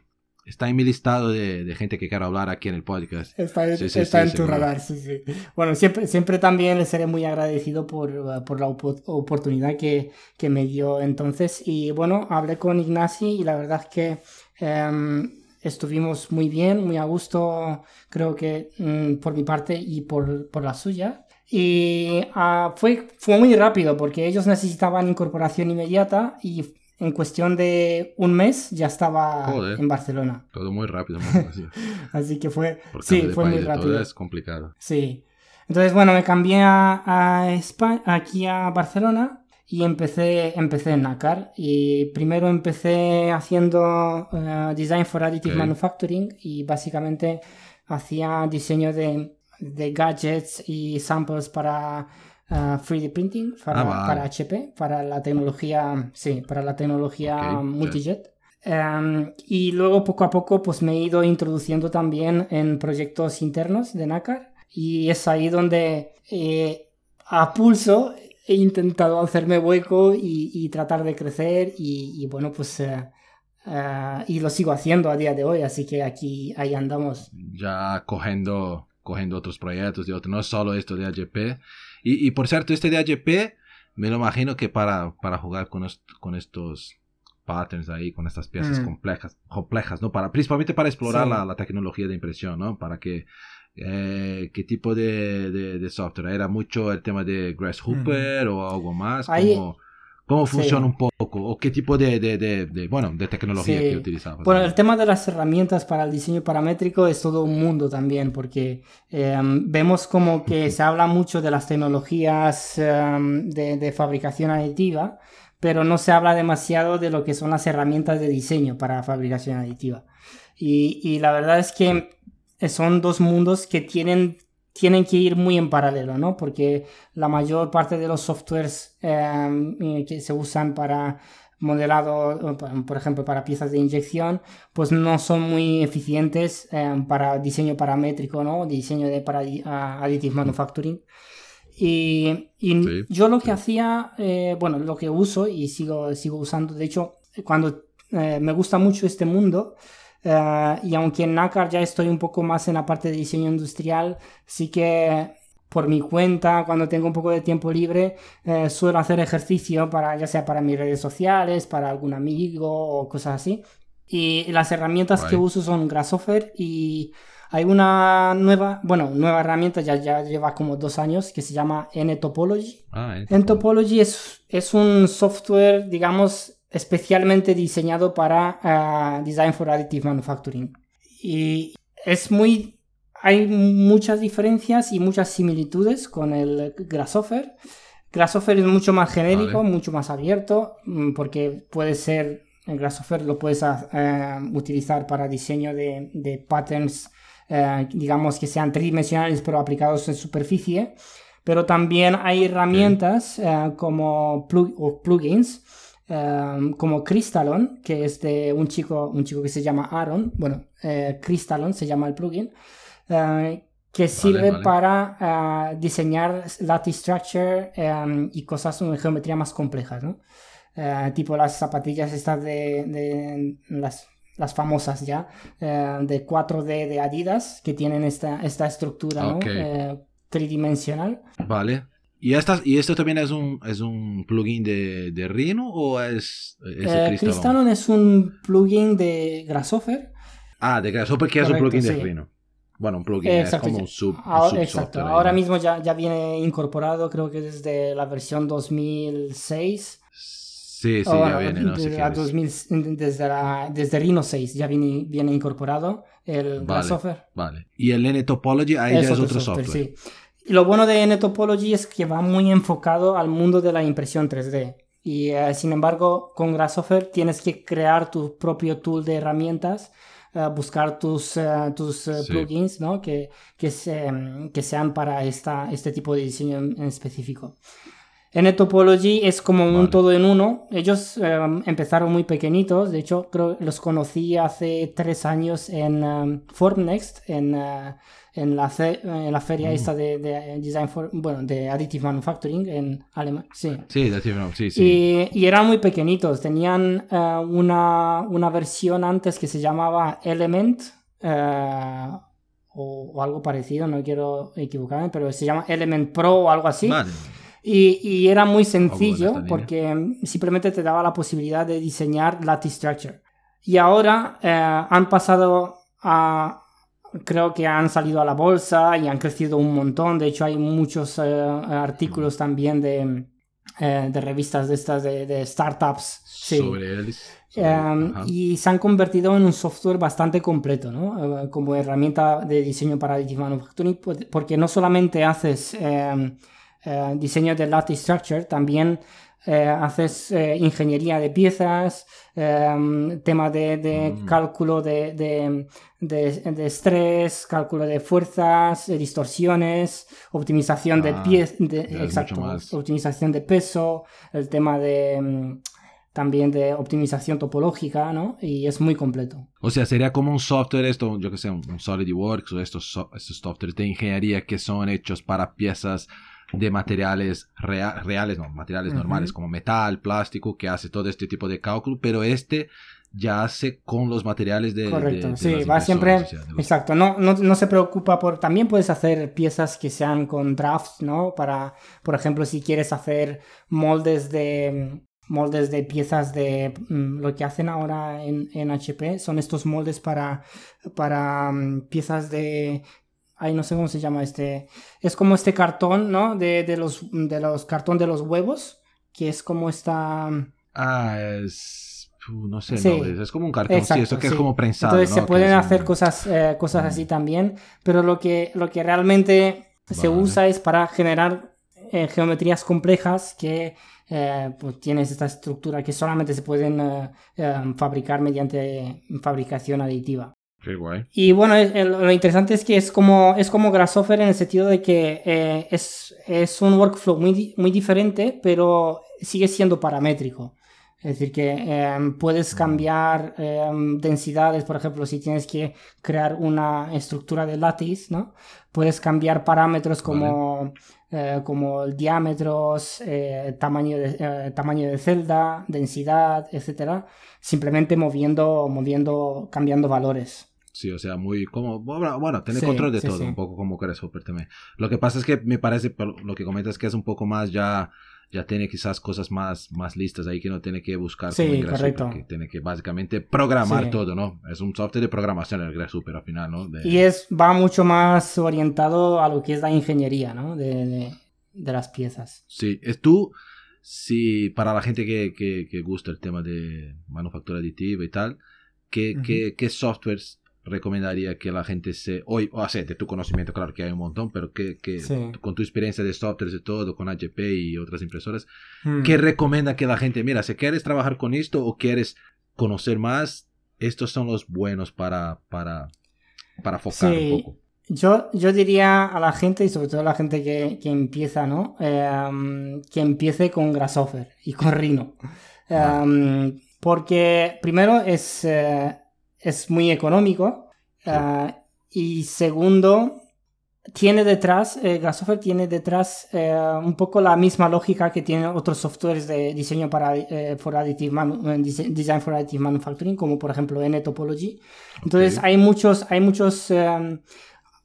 está en mi listado de, de gente que quiero hablar aquí en el podcast. Está, Sí, sí, está sí, en tu radar, sí, sí. Bueno, siempre, siempre también le seré muy agradecido por, eh, por la opo- oportunidad que, que me dio entonces. Y bueno, hablé con Ignasi y la verdad es que em, estuvimos muy bien, muy a gusto, creo que mm, por mi parte y por, por la suya. Y ah, fue, fue muy rápido porque ellos necesitaban incorporación inmediata y en cuestión de un mes ya estaba Joder. en Barcelona. Todo muy rápido. así. Que fue, Por sí, fue muy todo rápido. es complicado. Sí. Entonces, bueno, me cambié a, a España, aquí a Barcelona y empecé, empecé en NACAR. Y primero empecé haciendo eh, Design for Additive. Manufacturing y básicamente hacía diseño de, de gadgets y samples para eh, 3D printing, para, Ah, vale. para HP, para la tecnología, sí, para la tecnología Ok, multijet. Em, y luego poco a poco pues me he ido introduciendo también en proyectos internos de NACAR y es ahí donde eh, a pulso he intentado hacerme hueco y, y tratar de crecer y, y bueno pues eh, y lo sigo haciendo a día de hoy así que aquí ahí andamos Ya cogiendo, cogiendo otros proyectos de otros, no solo esto de AGP. Y, y por cierto, este de AGP, me lo imagino que para, para jugar con, est- con estos patterns ahí, con estas piezas Mm. complejas, complejas, ¿no? Para, principalmente para explorar Sí. la, la tecnología de impresión, ¿no? Para que, eh, ¿qué tipo de, de, de software? ¿Era mucho el tema de Grasshopper o algo más? Ahí- ¿Cómo, cómo Sí. funciona un poco? ¿O qué tipo de, bueno, de tecnología Sí. que utilizabas? Bueno, el tema de las herramientas para el diseño paramétrico es todo un mundo también, porque em, vemos como que se habla mucho de las tecnologías em, de, de fabricación aditiva, pero no se habla demasiado de lo que son las herramientas de diseño para fabricación aditiva. Y, y la verdad es que son dos mundos que tienen tienen que ir muy en paralelo, ¿no? Porque la mayor parte de los softwares eh, que se usan para modelado, por ejemplo, para piezas de inyección, pues no son muy eficientes eh, para diseño paramétrico, ¿no? Diseño de para additive manufacturing. Y, yo lo que hacía, eh, bueno, lo que uso y sigo, sigo usando, de hecho, cuando eh, me gusta mucho este mundo, y aunque en NACAR ya estoy un poco más en la parte de diseño industrial, sí que por mi cuenta, cuando tengo un poco de tiempo libre, eh, suelo hacer ejercicio para, ya sea para mis redes sociales, para algún amigo o cosas así. Y las herramientas que uso son Grasshopper y hay una nueva, bueno, nueva herramienta, ya, ya lleva como dos años, que se llama N-Topology. Ah, N-Topology es, es un software, digamos, especialmente diseñado para uh, Design for Additive Manufacturing. Y es muy hay muchas diferencias y muchas similitudes con el Grasshopper. Grasshopper es mucho más genérico, mucho más abierto, mm, porque puede ser, el Grasshopper lo puedes eh, utilizar para diseño de, patterns, eh, digamos que sean tridimensionales pero aplicados en superficie. Pero también hay herramientas eh, como plugins, como Crystalon, que es de un chico, un chico que se llama Aaron. Bueno, Crystalon se llama el plugin eh, que sirve para eh, diseñar lattice structure em, y cosas en geometría más complejas, ¿no? Eh, tipo las zapatillas estas de, las, las, famosas ya, de 4D de Adidas, que tienen esta, esta estructura tridimensional. Vale. ¿Y, estas, ¿Y esto también es un, es un plugin de, de Rhino o es, es Crystalon? es un plugin de Grasshopper. Ah, de Grasshopper que es un plugin de Rhino. Bueno, un plugin es como un sub. Ahora, exacto. Ahora mismo ya, ya viene incorporado, creo que desde la versión 2006. Sí, sí, ya viene. No desde, 2000, desde, la, desde Rhino 6 ya viene, viene incorporado el vale, software. Vale. Y el N-Topology ahí es ya es otro, software. Sí. Y lo bueno de N-Topology es que va muy enfocado al mundo de la impresión 3D. Y eh, sin embargo, con Grasshopper tienes que crear tu propio tool de herramientas buscar tus, eh, tus eh, plugins ¿no? que, que, que, sean para esta, este tipo de diseño en, específico. En Topology es como un todo en uno. Ellos em, empezaron muy pequeñitos. De hecho, creo los conocí hace tres años en um, Formnext, en, eh, en la, en la feria mm. esta de, de, Design for, bueno, de Additive Manufacturing en Alemania. Sí, sí, sí, sí. Y, y, eran muy pequeñitos. Tenían uh, una, una, versión antes que se llamaba Element. Uh, o, o, algo parecido, no quiero equivocarme, pero se llama Element Pro o algo así. Vale. Y, y, era muy sencillo porque simplemente te daba la posibilidad de diseñar lattice structure. Y ahora uh, han pasado a, creo que han salido a la bolsa y han crecido un montón. De hecho, hay muchos eh, artículos también de, eh, de, revistas de estas de, startups. Sobre em, y se han convertido en un software bastante completo, ¿no? Eh, como herramienta de diseño para Additive Manufacturing, pues, porque no solamente haces em, diseño de lattice structure, también eh, haces eh, ingeniería de piezas, em, tema de, mm. cálculo de, de, estrés, cálculo de fuerzas, distorsiones, optimización de ah, pies, exacto, optimización de peso, el tema de em, también de optimización topológica, ¿no? Y es muy completo. O sea, sería como un software, esto, yo que sé, un SolidWorks o estos, estos softwares de ingeniería que son hechos para piezas de materiales reales, no, materiales normales como metal, plástico, que hace todo este tipo de cálculo, pero este ya hace con los materiales de... Correcto, sí, va siempre... Exacto, no, no, no, se preocupa por... También puedes hacer piezas que sean con drafts, ¿no? Para, por ejemplo, si quieres hacer moldes de moldes de piezas de mm, lo que hacen ahora en, en, HP son estos moldes para, para mm, piezas de Ay, no sé cómo se llama este. Es como este cartón, ¿no? De, de los, de los cartón de los huevos. Que es como esta. Ah, es. no sé, no, es como un cartón, sí, esto que es como prensado. Entonces se pueden hacer cosas, eh, cosas así también, pero lo que, lo que realmente se usa es para generar eh, geometrías complejas que eh, pues tienes esta estructura que solamente se pueden fabricar mediante fabricación aditiva. Qué guay. Y bueno, lo interesante es que es como, es como Grasshopper en el sentido de que eh, es, es, un workflow muy, muy diferente, pero sigue siendo paramétrico. Es decir, que em, puedes cambiar em, densidades, por ejemplo, si tienes que crear una estructura de lattice, ¿no? Puedes cambiar parámetros como, eh, como diámetros, eh, tamaño, de, tamaño de celda, densidad, etcétera, simplemente moviendo, moviendo, cambiando valores. Sí, o sea, muy como, bueno, tener control de todo, un poco como Grasshopper también. Lo que pasa es que me parece, lo que comentas que es un poco más ya ya tiene quizás cosas más, más listas ahí que no tiene que buscar sí, como correcto. que tiene que básicamente programar todo, ¿no? Es un software de programación el Grasshopper al final, ¿no? Y es, va mucho más orientado a lo que es la ingeniería, ¿no? De, de, las piezas. Sí, es tú, si para la gente que, que, que gusta el tema de manufactura aditiva y tal, ¿qué, qué, qué softwares recomendaría que la gente se, hoy, o sea, de tu conocimiento, claro que hay un montón, pero que, que con tu experiencia de software y todo, con HP y otras impresoras, hmm. ¿qué recomienda que la gente, mira, si quieres trabajar con esto o quieres conocer más, estos son los buenos para, para, para focar un poco? Yo, yo diría a la gente, y sobre todo a la gente que, que empieza, ¿no? Em, que empiece con Grasshopper y con Rhino. Em, porque primero es, eh, es muy económico. Ah, y segundo, tiene detrás, eh, Grasshopper tiene detrás eh, un poco la misma lógica que tienen otros softwares de diseño para eh, for additive design for additive manufacturing, como por ejemplo N-Topology. Entonces hay muchos, hay muchos em,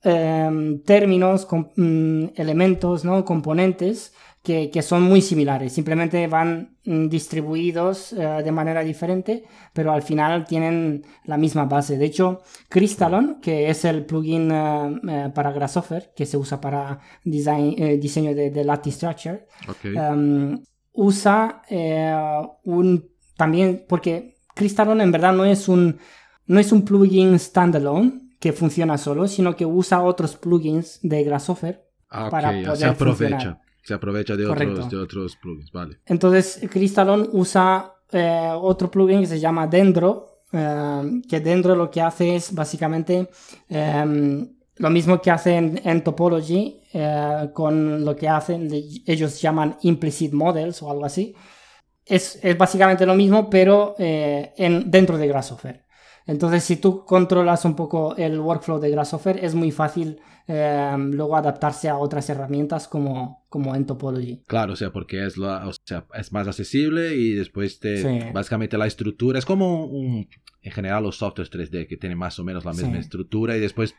em, términos, mm, elementos, ¿no? componentes que, son muy similares, simplemente van mm, distribuidos eh, de manera diferente, pero al final tienen la misma base. De hecho, Crystalon, que es el plugin eh, eh, para Grasshopper, que se usa para design, diseño de, lattice structure, em, usa un también, porque Crystalon en verdad no es un, no es un plugin standalone que funciona solo, sino que usa otros plugins de Grasshopper ah, para poder se aprovecha se aprovecha de otros, de otros plugins, vale. Entonces, Crystalon usa eh, otro plugin que se llama Dendro, eh, que Dendro lo que hace es básicamente em, lo mismo que hacen en Topology, eh, con lo que hacen, ellos llaman implicit models o algo así. Es, es básicamente lo mismo, pero en, dentro de Grasshopper. Entonces, si tú controlas un poco el workflow de Grasshopper, es muy fácil Em, luego adaptarse a otras herramientas como, como en Topology. Claro, o sea, porque es, o sea, es más accesible y después te, básicamente la estructura es como un, en general los softwares 3D que tienen más o menos la misma estructura y después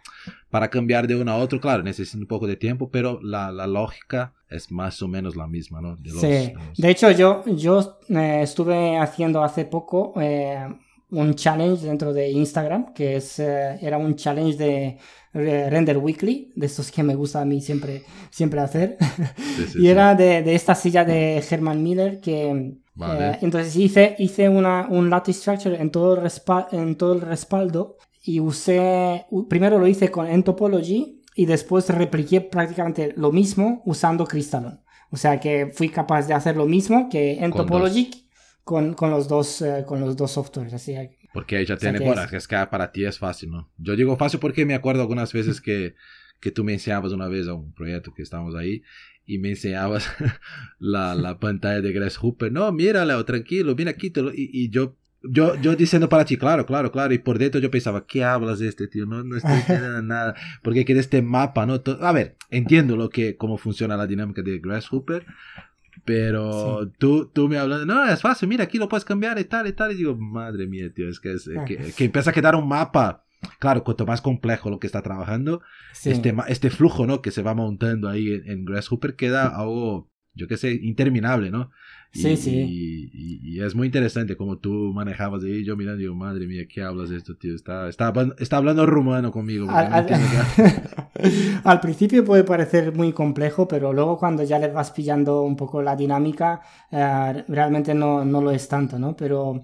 para cambiar de uno a otro, claro, necesita un poco de tiempo, pero la, la lógica es más o menos la misma, ¿no? De sí, de hecho yo, yo eh, estuve haciendo hace poco eh, un challenge dentro de Instagram, que es, eh, era un challenge de Render Weekly, de estos que me gusta a mí siempre, siempre hacer. y era de, de, esta silla de Herman Miller que... Eh, entonces hice, hice una, un lattice structure en todo, el en todo el respaldo y usé, primero lo hice con Entopology y después repliqué prácticamente lo mismo usando Crystalon. O sea que fui capaz de hacer lo mismo que Entopology con, con, los, dos, eh, con los dos softwares. Así porque ella tiene, bueno, es que para ti es fácil, ¿no? Yo digo fácil porque me acuerdo algunas veces que, que tú me enseñabas una vez a un proyecto que estábamos ahí y me enseñabas la, la pantalla de Grasshopper. No, mírala, tranquilo, mira aquí. y, y, yo, yo, yo diciendo para ti, claro, claro, claro. Y por dentro yo pensaba, ¿qué hablas de este tío? No, no estoy entendiendo nada. Porque quiere este mapa, ¿no? A ver, entiendo lo que, cómo funciona la dinámica de Grasshopper, pero tú, tú me hablas, no, es fácil, mira, aquí lo puedes cambiar y tal y tal. Y digo, madre mía, tío, es que, es, que, que, empieza a quedar un mapa. Claro, cuanto más complejo lo que está trabajando, este, este flujo, ¿no? Que se va montando ahí en, en Grasshopper queda algo, yo qué sé, interminable, ¿no? Sí, y, sí. Y, es muy interesante como tú manejabas ahí. Yo mirando, digo, madre mía, ¿qué hablas de esto, tío? Está, está, está hablando rumano conmigo. Al, principio puede parecer muy complejo, pero luego cuando ya le vas pillando un poco la dinámica, eh, realmente no, no, lo es tanto, ¿no? Pero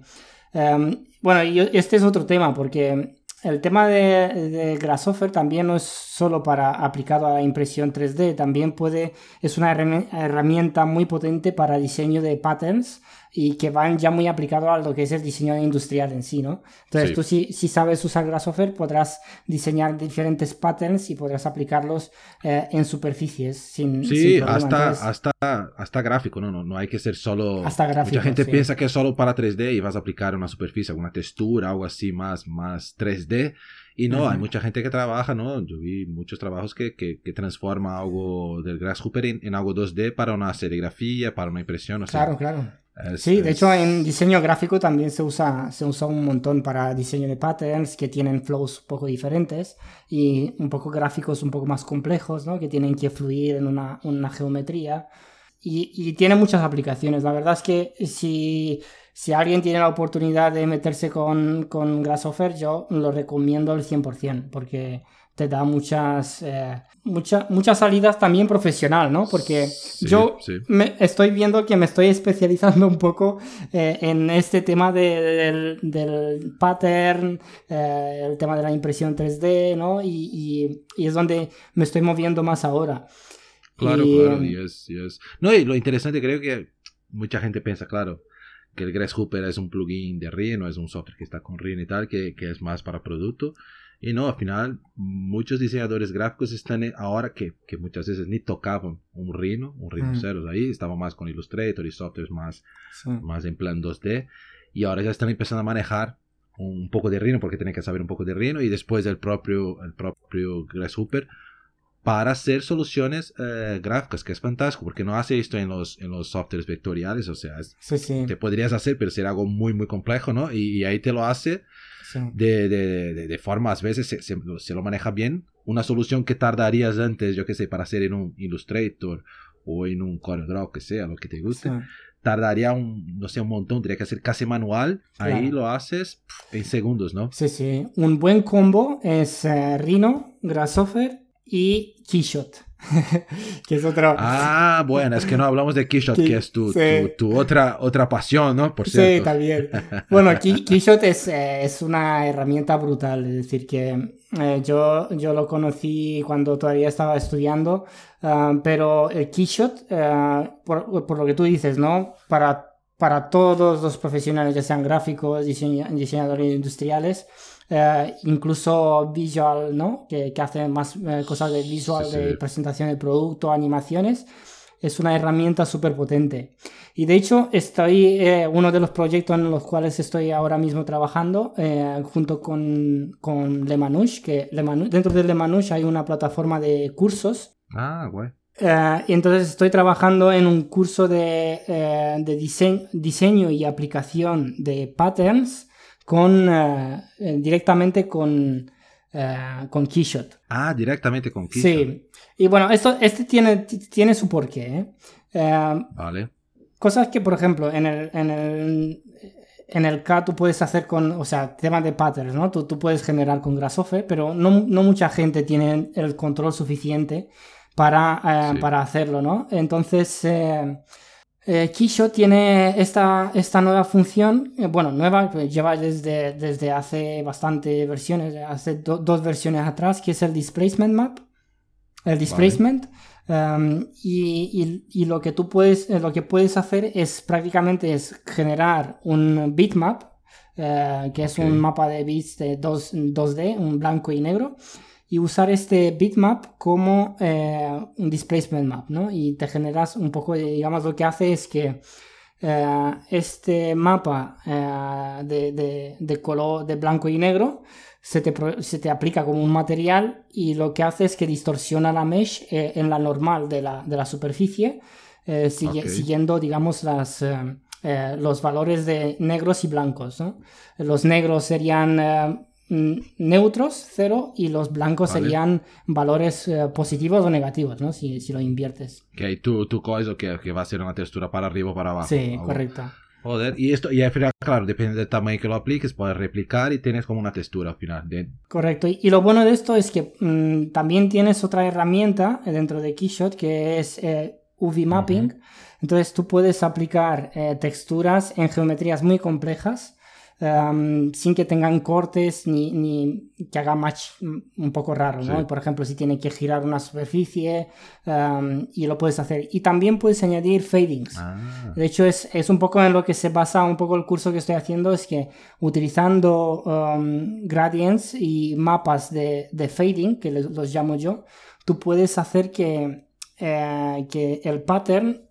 em, bueno, este es otro tema porque el tema de, Grasshopper también no es solo para aplicado a la impresión 3D, también puede, es una herramienta muy potente para diseño de patterns y que van ya muy aplicados a lo que es el diseño industrial en sí, ¿no? Entonces tú si, si, sabes usar Grasshopper podrás diseñar diferentes patterns y podrás aplicarlos eh, en superficies sin, sí, sin hasta, hasta, hasta gráfico, ¿no? ¿no? No hay que ser solo... Hasta gráfico, Mucha gente sí. piensa que es solo para 3D y vas a aplicar una superficie, alguna textura, algo así más, más 3D. Y no, hay mucha gente que trabaja, ¿no? Yo vi muchos trabajos que, que, que transforma algo del Grasshopper en, en, algo 2D para una serigrafía, para una impresión. O sea, claro, claro. Es, sí, de es... hecho en diseño gráfico también se usa, se usa un montón para diseño de patterns que tienen flows un poco diferentes y un poco gráficos un poco más complejos, ¿no? Que tienen que fluir en una, una geometría y, y, tiene muchas aplicaciones. La verdad es que si, si alguien tiene la oportunidad de meterse con, con Grasshopper, yo lo recomiendo al 100% porque te da muchas, eh, mucha, muchas salidas también profesional, ¿no? Porque sí, yo sí. Me estoy viendo que me estoy especializando un poco eh, en este tema de, del, del, pattern, eh, el tema de la impresión 3D, ¿no? Y, y, y, es donde me estoy moviendo más ahora. Claro, y, claro, yes, yes. No, y lo interesante creo que mucha gente piensa, claro, que el Grasshopper es un plugin de Rhino, es un software que está con Rhino y tal, que, que es más para producto. Y no, al final, muchos diseñadores gráficos están ahora que, que muchas veces ni tocaban un Rhino, un Rhino Mm. 0 ahí, estaban más con Illustrator y softwares más, sí. más en plan 2D. Y ahora ya están empezando a manejar un poco de Rhino porque tienen que saber un poco de Rhino y después el propio, el propio Grasshopper para hacer soluciones eh, gráficas, que es fantástico, porque no hace esto en los, en los softwares vectoriales, o sea, es, sí, sí. te podrías hacer, pero sería algo muy, muy complejo, ¿no? Y, y ahí te lo hace sí. de, de, de, de, forma, a veces se, se, se, lo maneja bien, una solución que tardarías antes, yo qué sé, para hacer en un Illustrator o en un CorelDRAW, que sea, lo que te guste. Tardaría un, no sé, un montón, tendría que hacer casi manual. Claro. Ahí lo haces en segundos, ¿no? Sí, sí. Un buen combo es uh, Rhino, Grasshopper y Keyshot. que es otro. Ah, bueno, es que no hablamos de Keyshot, que, que es tu, sí. tu, tu, otra, otra pasión, ¿no? Por cierto. Sí, también. Bueno, Key, Keyshot es, eh, es una herramienta brutal. Es decir, que eh, yo, yo lo conocí cuando todavía estaba estudiando, uh, pero el Keyshot, uh, por, por, lo que tú dices, ¿no? Para, para todos los profesionales, ya sean gráficos, diseña, diseñadores industriales, eh, incluso visual, ¿no? Que, que hace más eh, cosas de visual, sí, de presentación de producto, animaciones. Es una herramienta súper potente. Y de hecho, estoy, eh, uno de los proyectos en los cuales estoy ahora mismo trabajando, junto con, con Le Manouche, que dentro de Le Manouche hay una plataforma de cursos. Ah, guay. Uh, y entonces estoy trabajando en un curso de, uh, de diseño, diseño, y aplicación de patterns con, uh, directamente con, con Keyshot. Ah, directamente con Keyshot. Sí. Y bueno, esto, este tiene, tiene su porqué. vale. Cosas que, por ejemplo, en el, en el, en el K tú puedes hacer con, o sea, tema de patterns, ¿no? Tú, tú puedes generar con Grasshopper, pero no, no mucha gente tiene el control suficiente para, eh, sí. para hacerlo, ¿no? Entonces, eh, eh, Keyshot tiene esta, esta nueva función, eh, bueno, nueva, lleva desde, desde hace bastante versiones, hace do, dos versiones atrás, que es el Displacement Map, el Displacement, vale. um, y, y, y, lo que tú puedes, eh, lo que puedes hacer es prácticamente es generar un bitmap, eh, que es okay. un mapa de bits de 2, 2D, un blanco y negro, y usar este bitmap como eh, un displacement map, ¿no? Y te generas un poco, digamos, lo que hace es que eh, este mapa eh, de, de, de, color de blanco y negro se te, se te, aplica como un material y lo que hace es que distorsiona la mesh en la normal de la, de la superficie, sigue, okay. siguiendo, digamos, las... Los valores de negros y blancos. ¿no? Los negros serían neutros, cero, y los blancos vale. serían valores eh, positivos o negativos, ¿no? Si, si lo inviertes. Ok, tú, tú coges que, que va a ser una textura para arriba o para abajo. Sí, correcto. Joder, y esto, y al final, claro, depende del tamaño que lo apliques, puedes replicar y tienes como una textura al final. De... Correcto, y, y, lo bueno de esto es que mmm, también tienes otra herramienta dentro de Keyshot que es eh, UV Mapping. Uh -huh. Entonces tú puedes aplicar eh, texturas en geometrías muy complejas sin que tengan cortes ni, ni que haga match un poco raro, ¿no? Por ejemplo, si tiene que girar una superficie y lo puedes hacer. Y también puedes añadir fadings. Ah. De hecho, es, es, un poco en lo que se basa un poco el curso que estoy haciendo, es que utilizando um, gradients y mapas de, de fading, que los llamo yo, tú puedes hacer que, eh, que el pattern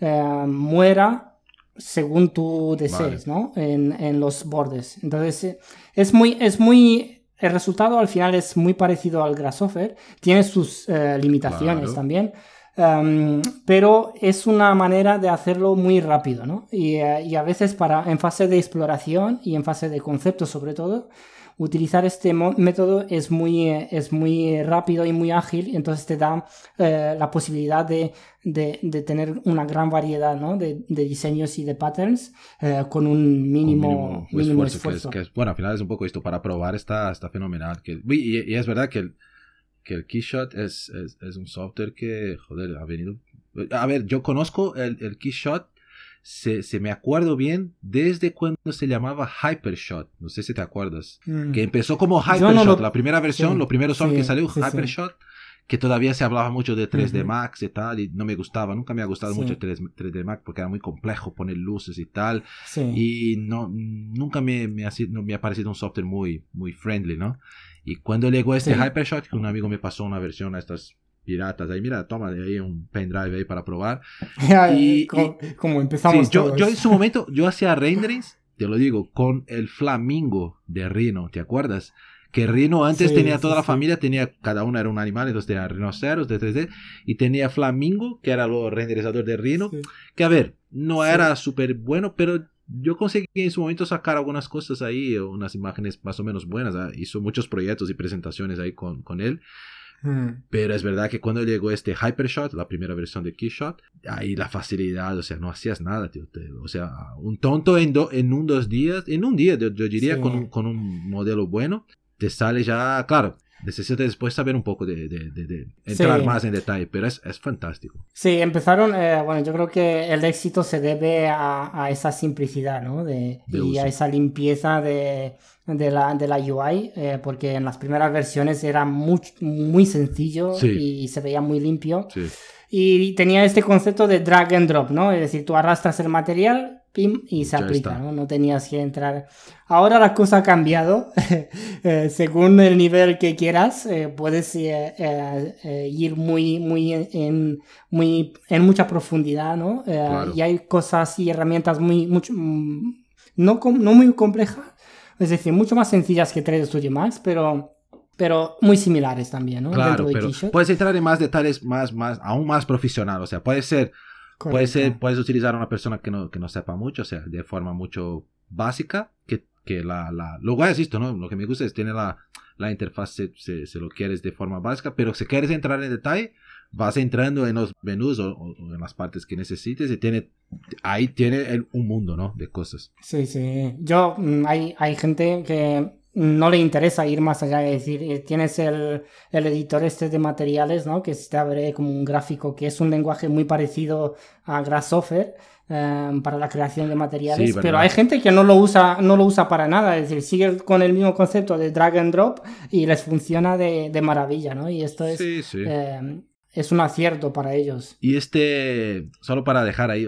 eh, muera según tú desees, ¿no? En, en, los bordes. Entonces, eh, es muy, es muy... El resultado al final es muy parecido al Grasshopper. Tiene sus limitaciones Claro. también. Um, pero es una manera de hacerlo muy rápido, ¿no? Y, eh, y a veces para, en fase de exploración y en fase de concepto sobre todo, utilizar este método es muy, eh, es muy rápido y muy ágil, y entonces te da eh, la posibilidad de, de- de tener una gran variedad ¿no? de, de diseños y de patterns eh, con un mínimo, mínimo, esfuerzo, que es- que es- bueno, al final es un poco esto, para probar está, está fenomenal. Que, y, y es verdad que el, que el Keyshot es, es, es un software que, joder, ha venido... A ver, yo conozco el, el Keyshot, se, se me acuerdo bien desde cuando se llamaba Hypershot, no sé si te acuerdas. Mm. Que empezó como Hypershot, no lo- la primera versión, Sí, lo primero son sí, que salió, sí. Hypershot, que todavía se hablaba mucho de 3D Ujú. Max y tal, y no me gustaba, nunca me ha gustado mucho 3, 3D Max porque era muy complejo poner luces y tal. Y no, nunca me, me, ha, sido- no me ha parecido un software muy, muy friendly, ¿no? Y cuando llegó este. Hypershot, que un amigo me pasó una versión a estas piratas, ahí mira, toma ahí un pendrive ahí para probar. y- como, como Sí, empezamos yo, todos. yo en su momento, yo hacía renderings, te lo digo, con el flamingo de Rhino, ¿te acuerdas? Que Rhino antes Sí, tenía sí, toda la sí. familia, tenía, cada uno era un animal, entonces tenía rinoceros de 3D, y tenía Flamingo, que era el renderizador de Rhino, Sí. que a ver, no Sí. era súper bueno, pero yo conseguí en su momento sacar algunas cosas ahí, unas imágenes más o menos buenas. ¿ah? Hizo muchos proyectos y presentaciones ahí con, con él. Mm. Pero es verdad que cuando llegó este Hypershot, la primera versión de Keyshot, ahí la facilidad, o sea, no hacías nada, tío. Te- o sea, un tonto en, do- en un dos días, en un día, yo, yo diría, Sí. con, un, con un modelo bueno, te sale ya, claro. Necesitas después saber un poco de, de- de- de entrar Sí. más en detalle, pero es, es fantástico. Sí, empezaron, eh, bueno, yo creo que el éxito se debe a, a esa simplicidad, ¿no? De, y a uso. esa limpieza de, de la, de la UI, eh, porque en las primeras versiones era muy, muy sencillo Sí. y se veía muy limpio. Sí. Y tenía este concepto de drag and drop, ¿no? Es decir, tú arrastras el material, pim, y se Ya aplica. ¿no? No tenías que entrar. Ahora la cosa ha cambiado. Eh, según el nivel que quieras, eh, puedes eh, eh, eh, ir muy, muy en, muy en mucha profundidad, ¿no? Eh, Claro. Y hay cosas y herramientas muy, mucho, mm, no, no muy complejas, es decir, mucho más sencillas que 3D Studio Max, pero, pero muy similares también, ¿no? Claro, Dentro de pero puedes entrar en más detalles, más, más, aún más profesional. O sea, puede ser, Correcto. ser, puedes utilizar a una persona que no, que no sepa mucho, o sea, de forma mucho básica, que, que la, la, luego es esto, ¿no? Lo que me gusta es tener la, la interfaz, se, se, se lo quieres de forma básica, pero si quieres entrar en detalle, vas entrando en los menús o, o- en las partes que necesites y tiene, ahí tiene un mundo, ¿no? De cosas. Sí, sí. Yo, mm, hay, hay gente que no le interesa ir más allá, es decir, eh, tienes el, el editor este de materiales, ¿no? Que te abre como un gráfico, que es un lenguaje muy parecido a Grasshopper eh, para la creación de materiales, Sí, verdad. pero hay gente que no lo usa, no lo usa para nada, es decir, sigue con el mismo concepto de drag and drop y les funciona de, de maravilla, ¿no? Y esto es, Sí, sí. eh, es un acierto para ellos. Y este, solo para dejar ahí,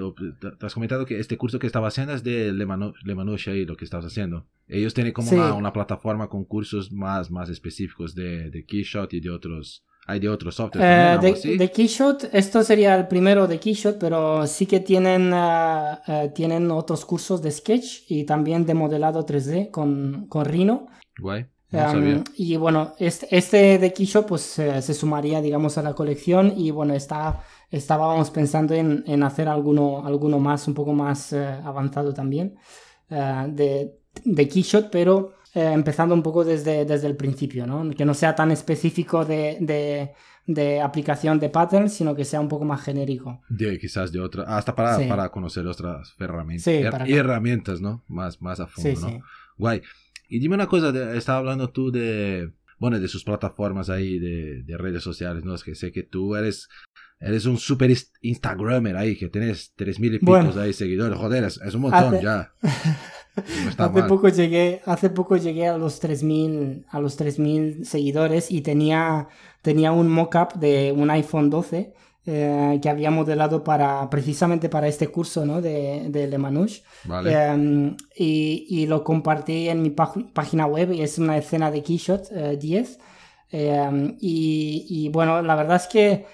te has comentado que este curso que estaba haciendo es de Lemanu- Lemanusha y lo que estabas haciendo. Ellos tienen como Sí. una, una plataforma con cursos más, más específicos de, de Keyshot y de otros, hay de otros softwares Eh, también, algo de, de Keyshot, esto sería el primero de Keyshot, pero sí que tienen, ah, eh, tienen otros cursos de Sketch y también de modelado 3D con, con Rhino. Guay, no Um, y bueno, este, este de Keyshot pues eh, se sumaría, digamos, a la colección y bueno, está, estábamos pensando en, en hacer alguno, alguno más, un poco más eh, avanzado también eh, de, de Keyshot, pero eh, empezando un poco desde, desde el principio, ¿no? Que no sea tan específico de, de, de aplicación de patterns, sino que sea un poco más genérico. De, quizás de otra, hasta para, Sí. para conocer otras herramientas, Sí, her- para- herramientas, ¿no? Más, más a fondo, Sí, ¿no? Guay. Y dime una cosa, de- estaba hablando tú de, bueno, de sus plataformas ahí, de, de redes sociales, ¿no? Es que sé que tú eres, eres un super Instagramer ahí, que tienes tres mil y pico Bueno. ahí seguidores. Joder, es, es un montón Hace- ya. hace, poco llegué, hace poco llegué a los 3.000 a los 3000 seguidores y tenía, tenía un mock-up de un iPhone 12 eh, que había modelado para, precisamente para este curso ¿no? de, de Le Manouche. Em, y, y, lo compartí en mi página web y es una escena de Keyshot 10. Eh, em, y, y, bueno, la verdad es que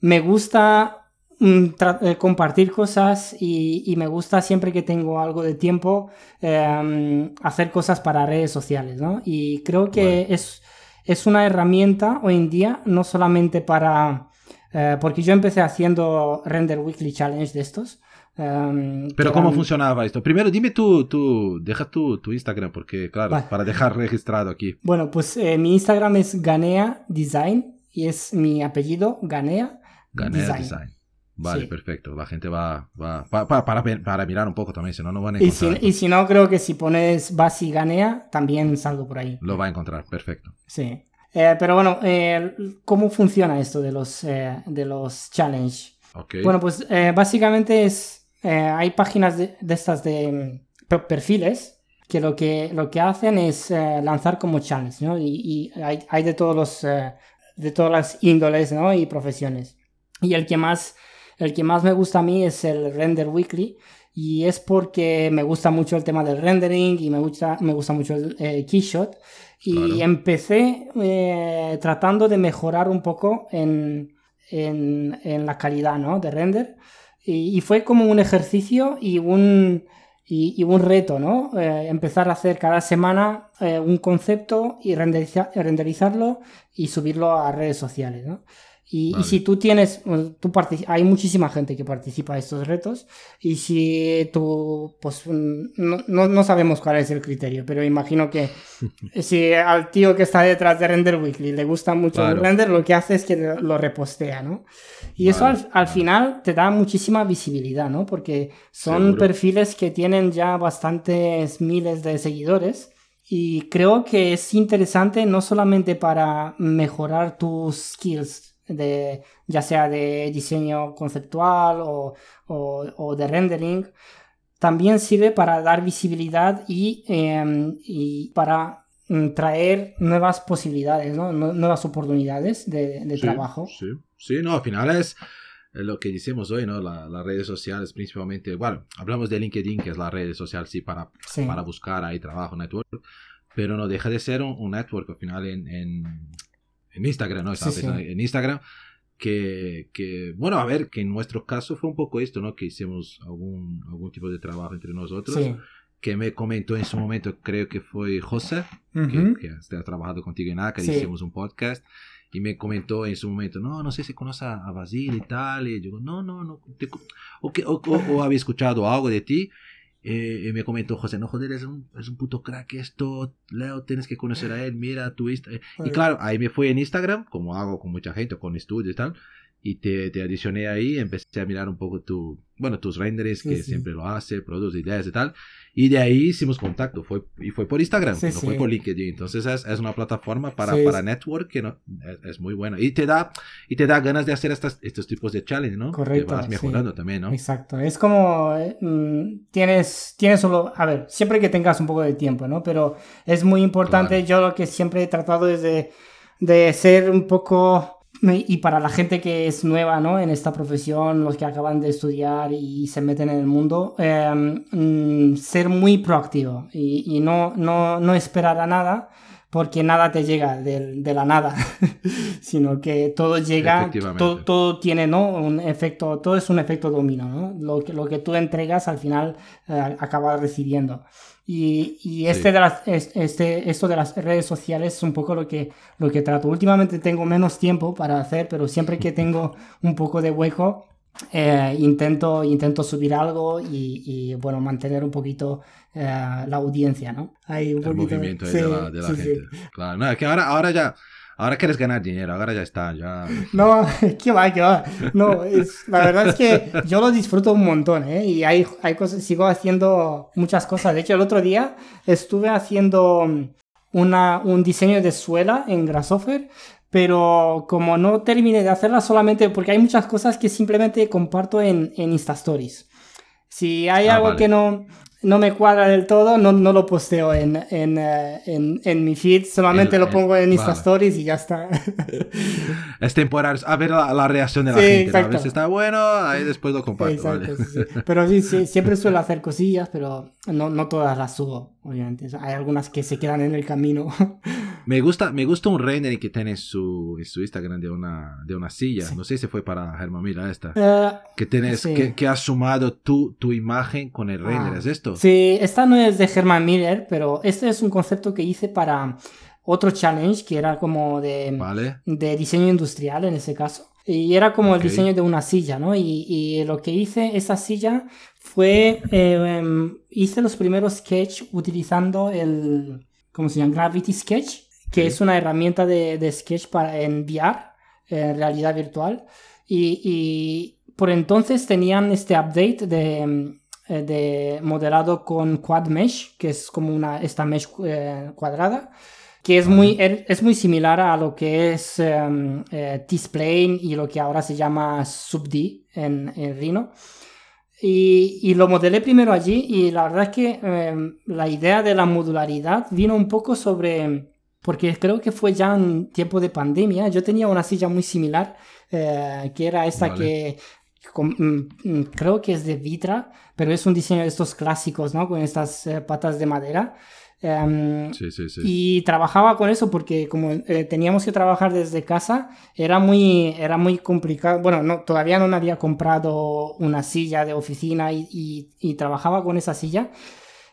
me gusta mm, eh, compartir cosas y, y, me gusta siempre que tengo algo de tiempo em, hacer cosas para redes sociales, ¿no? Y creo que es, es una herramienta hoy en día no solamente para eh, porque yo empecé haciendo Render Weekly Challenge de estos. Em, Pero ¿cómo funcionaba esto? Primero dime tú, tú deja tu, tu Instagram, porque claro, para dejar registrado aquí. Bueno, pues eh, mi Instagram es Ganea Design y es mi apellido Ganea, Ganea Design. Vale, perfecto. La gente va, va para, para, mirar un poco también, si no, no van a encontrar. Y si, no, creo que si pones Basi Ganea, también salgo por ahí. Lo va a encontrar, perfecto. Sí. Eh, pero bueno, eh, ¿cómo funciona esto de los, eh, de los challenge? Bueno, pues básicamente es, hay páginas de, estas de mm, perfiles que lo que, lo que hacen es lanzar como challenge, ¿no? Y, y hay, hay, de todos los, de todas las índoles, ¿no? Y profesiones. Y el que más, el que más me gusta a mí es el Render Weekly, y es porque me gusta mucho el tema del rendering y me gusta, me gusta mucho el keyshot y empecé eh, tratando de mejorar un poco en, en, en la calidad ¿no? de render. Y, fue como un ejercicio y un, y, un reto, ¿no? Eh, empezar a hacer cada semana eh, un concepto y renderizarlo y subirlo a redes sociales, ¿no? Y, si tú tienes, tú hay muchísima gente que participa en estos retos y si tú, pues no, no, sabemos cuál es el criterio, pero imagino que si al tío que está detrás de Render Weekly le gusta mucho el render, lo que hace es que lo repostea, ¿no? Y eso al, al, final te da muchísima visibilidad, ¿no? Porque son perfiles que tienen ya bastantes miles de seguidores. Y creo que es interesante no solamente para mejorar tus skills de, ya sea de diseño conceptual o, o, de rendering, también sirve para dar visibilidad y, em, y para mm, traer nuevas posibilidades, ¿no? nuevas oportunidades de, de trabajo. Sí, sí, no, al final es lo que decimos hoy, ¿no? las redes sociales principalmente, bueno, hablamos de LinkedIn, que es la red social, sí, para, para buscar ahí trabajo, network, pero no deja de ser un, network al final en, en en Instagram, ¿no? En Instagram. Que, que, bueno, a ver, que en nuestro caso fue un poco esto, ¿no? Que hicimos algún, algún tipo de trabajo entre nosotros. Que me comentó en su momento, creo que fue José, que, que, ha trabajado contigo en ACA, hicimos un podcast y me comentó en su momento, no, no sé si conoce a Basil y tal, y yo digo, no, no, no, o, que, o, o, había escuchado algo de ti, eh, me comentó José, no joder, es un, es un puto crack esto, Leo, tienes que conocer a él, mira tu Instagram. Y claro, ahí me fui en Instagram, como hago con mucha gente, con estudios y tal, y te, te adicioné ahí, empecé a mirar un poco tu, bueno, tus renders, que siempre lo hace, produce ideas y tal. Y de ahí hicimos contacto, fue, y fue por Instagram, no fue por LinkedIn. Entonces es, es una plataforma para, para network que no, es, muy buena. Y te da, y te da ganas de hacer estas, estos tipos de challenge, ¿no? Correcto. vas mejorando también, ¿no? Exacto. Es como, eh, mm, tienes, tienes solo, a ver, siempre que tengas un poco de tiempo, ¿no? Pero es muy importante, yo lo que siempre he tratado es de, de ser un poco y para la gente que es nueva ¿no? en esta profesión, los que acaban de estudiar y se meten en el mundo, mm, ser muy proactivo y, y, no, no, no esperar a nada porque nada te llega de, de la nada, sino que todo llega, todo, todo, tiene ¿no? un efecto, todo es un efecto dominó, ¿no? lo, que, lo que tú entregas al final eh, acabas recibiendo. Y, este de las, este, esto de las redes sociales es un poco lo que, lo que trato. Últimamente tengo menos tiempo para hacer, pero siempre que tengo un poco de hueco, eh, intento, intento subir algo y, bueno, mantener un poquito eh, la audiencia, ¿no? Hay un El movimiento de la, de la gente. Claro, no, es que ahora, ahora ya Ahora quieres ganar dinero, ahora ya está, ya... No, qué va, qué va. No, la verdad es que yo lo disfruto un montón, ¿eh? Y hay, hay cosas, sigo haciendo muchas cosas. De hecho, el otro día estuve haciendo una, un diseño de suela en Grasshopper, pero como no terminé de hacerla solamente porque hay muchas cosas que simplemente comparto en, en Insta Stories. Si hay Ah, algo vale. que no, no me cuadra del todo, no, no lo posteo en, en, eh, en, en mi feed, solamente En- lo pongo en Insta vale. Stories y ya está. Es temporal, a ver la, la reacción de la Sí, gente. A exacto. ver si está bueno, ahí después lo comparto. Exacto, vale. sí, sí. Pero sí, sí, siempre suelo hacer cosillas, pero no, no todas las subo, obviamente. O sea, Hay algunas que se quedan en el camino. Me gusta, me gusta un render que tiene en su, su Instagram de una, de una silla. Sí. No sé si fue para Germán Mira esta. Eh, Que tienes, sí. que, que has sumado tu, tu imagen con el render. Ah, ¿Es esto? Sí, esta no es de Herman Miller, pero este es un concepto que hice para otro challenge que era como de, Vale. de diseño industrial en ese caso. Y era como el diseño de una silla, ¿no? Y, y lo que hice, esa silla, fue, eh, em, hice los primeros sketch utilizando el, ¿cómo se llama? Gravity Sketch, que es una herramienta de, de sketch para en VR, en realidad virtual. Y, y por entonces tenían este update de, em, eh, de modelado con Quad Mesh, que es como una, esta mesh eh, cuadrada que es muy, er- es muy similar a lo que es em, eh, y lo que ahora se llama SubD en, en Rhino. Y, y lo modelé primero allí y la verdad es que em, la idea de la modularidad vino un poco sobre, porque creo que fue ya en tiempo de pandemia, yo tenía una silla muy similar, eh, que era esta Vale. que con- mm, mm, creo que es de Vitra, pero es un diseño de estos clásicos, ¿no? Con estas eh, patas de madera. Sí, sí, sí. y trabajaba con eso porque como eh, teníamos que trabajar desde casa, era muy, era muy complicado. Bueno, no, todavía no me había comprado una silla de oficina y, y- y trabajaba con esa silla.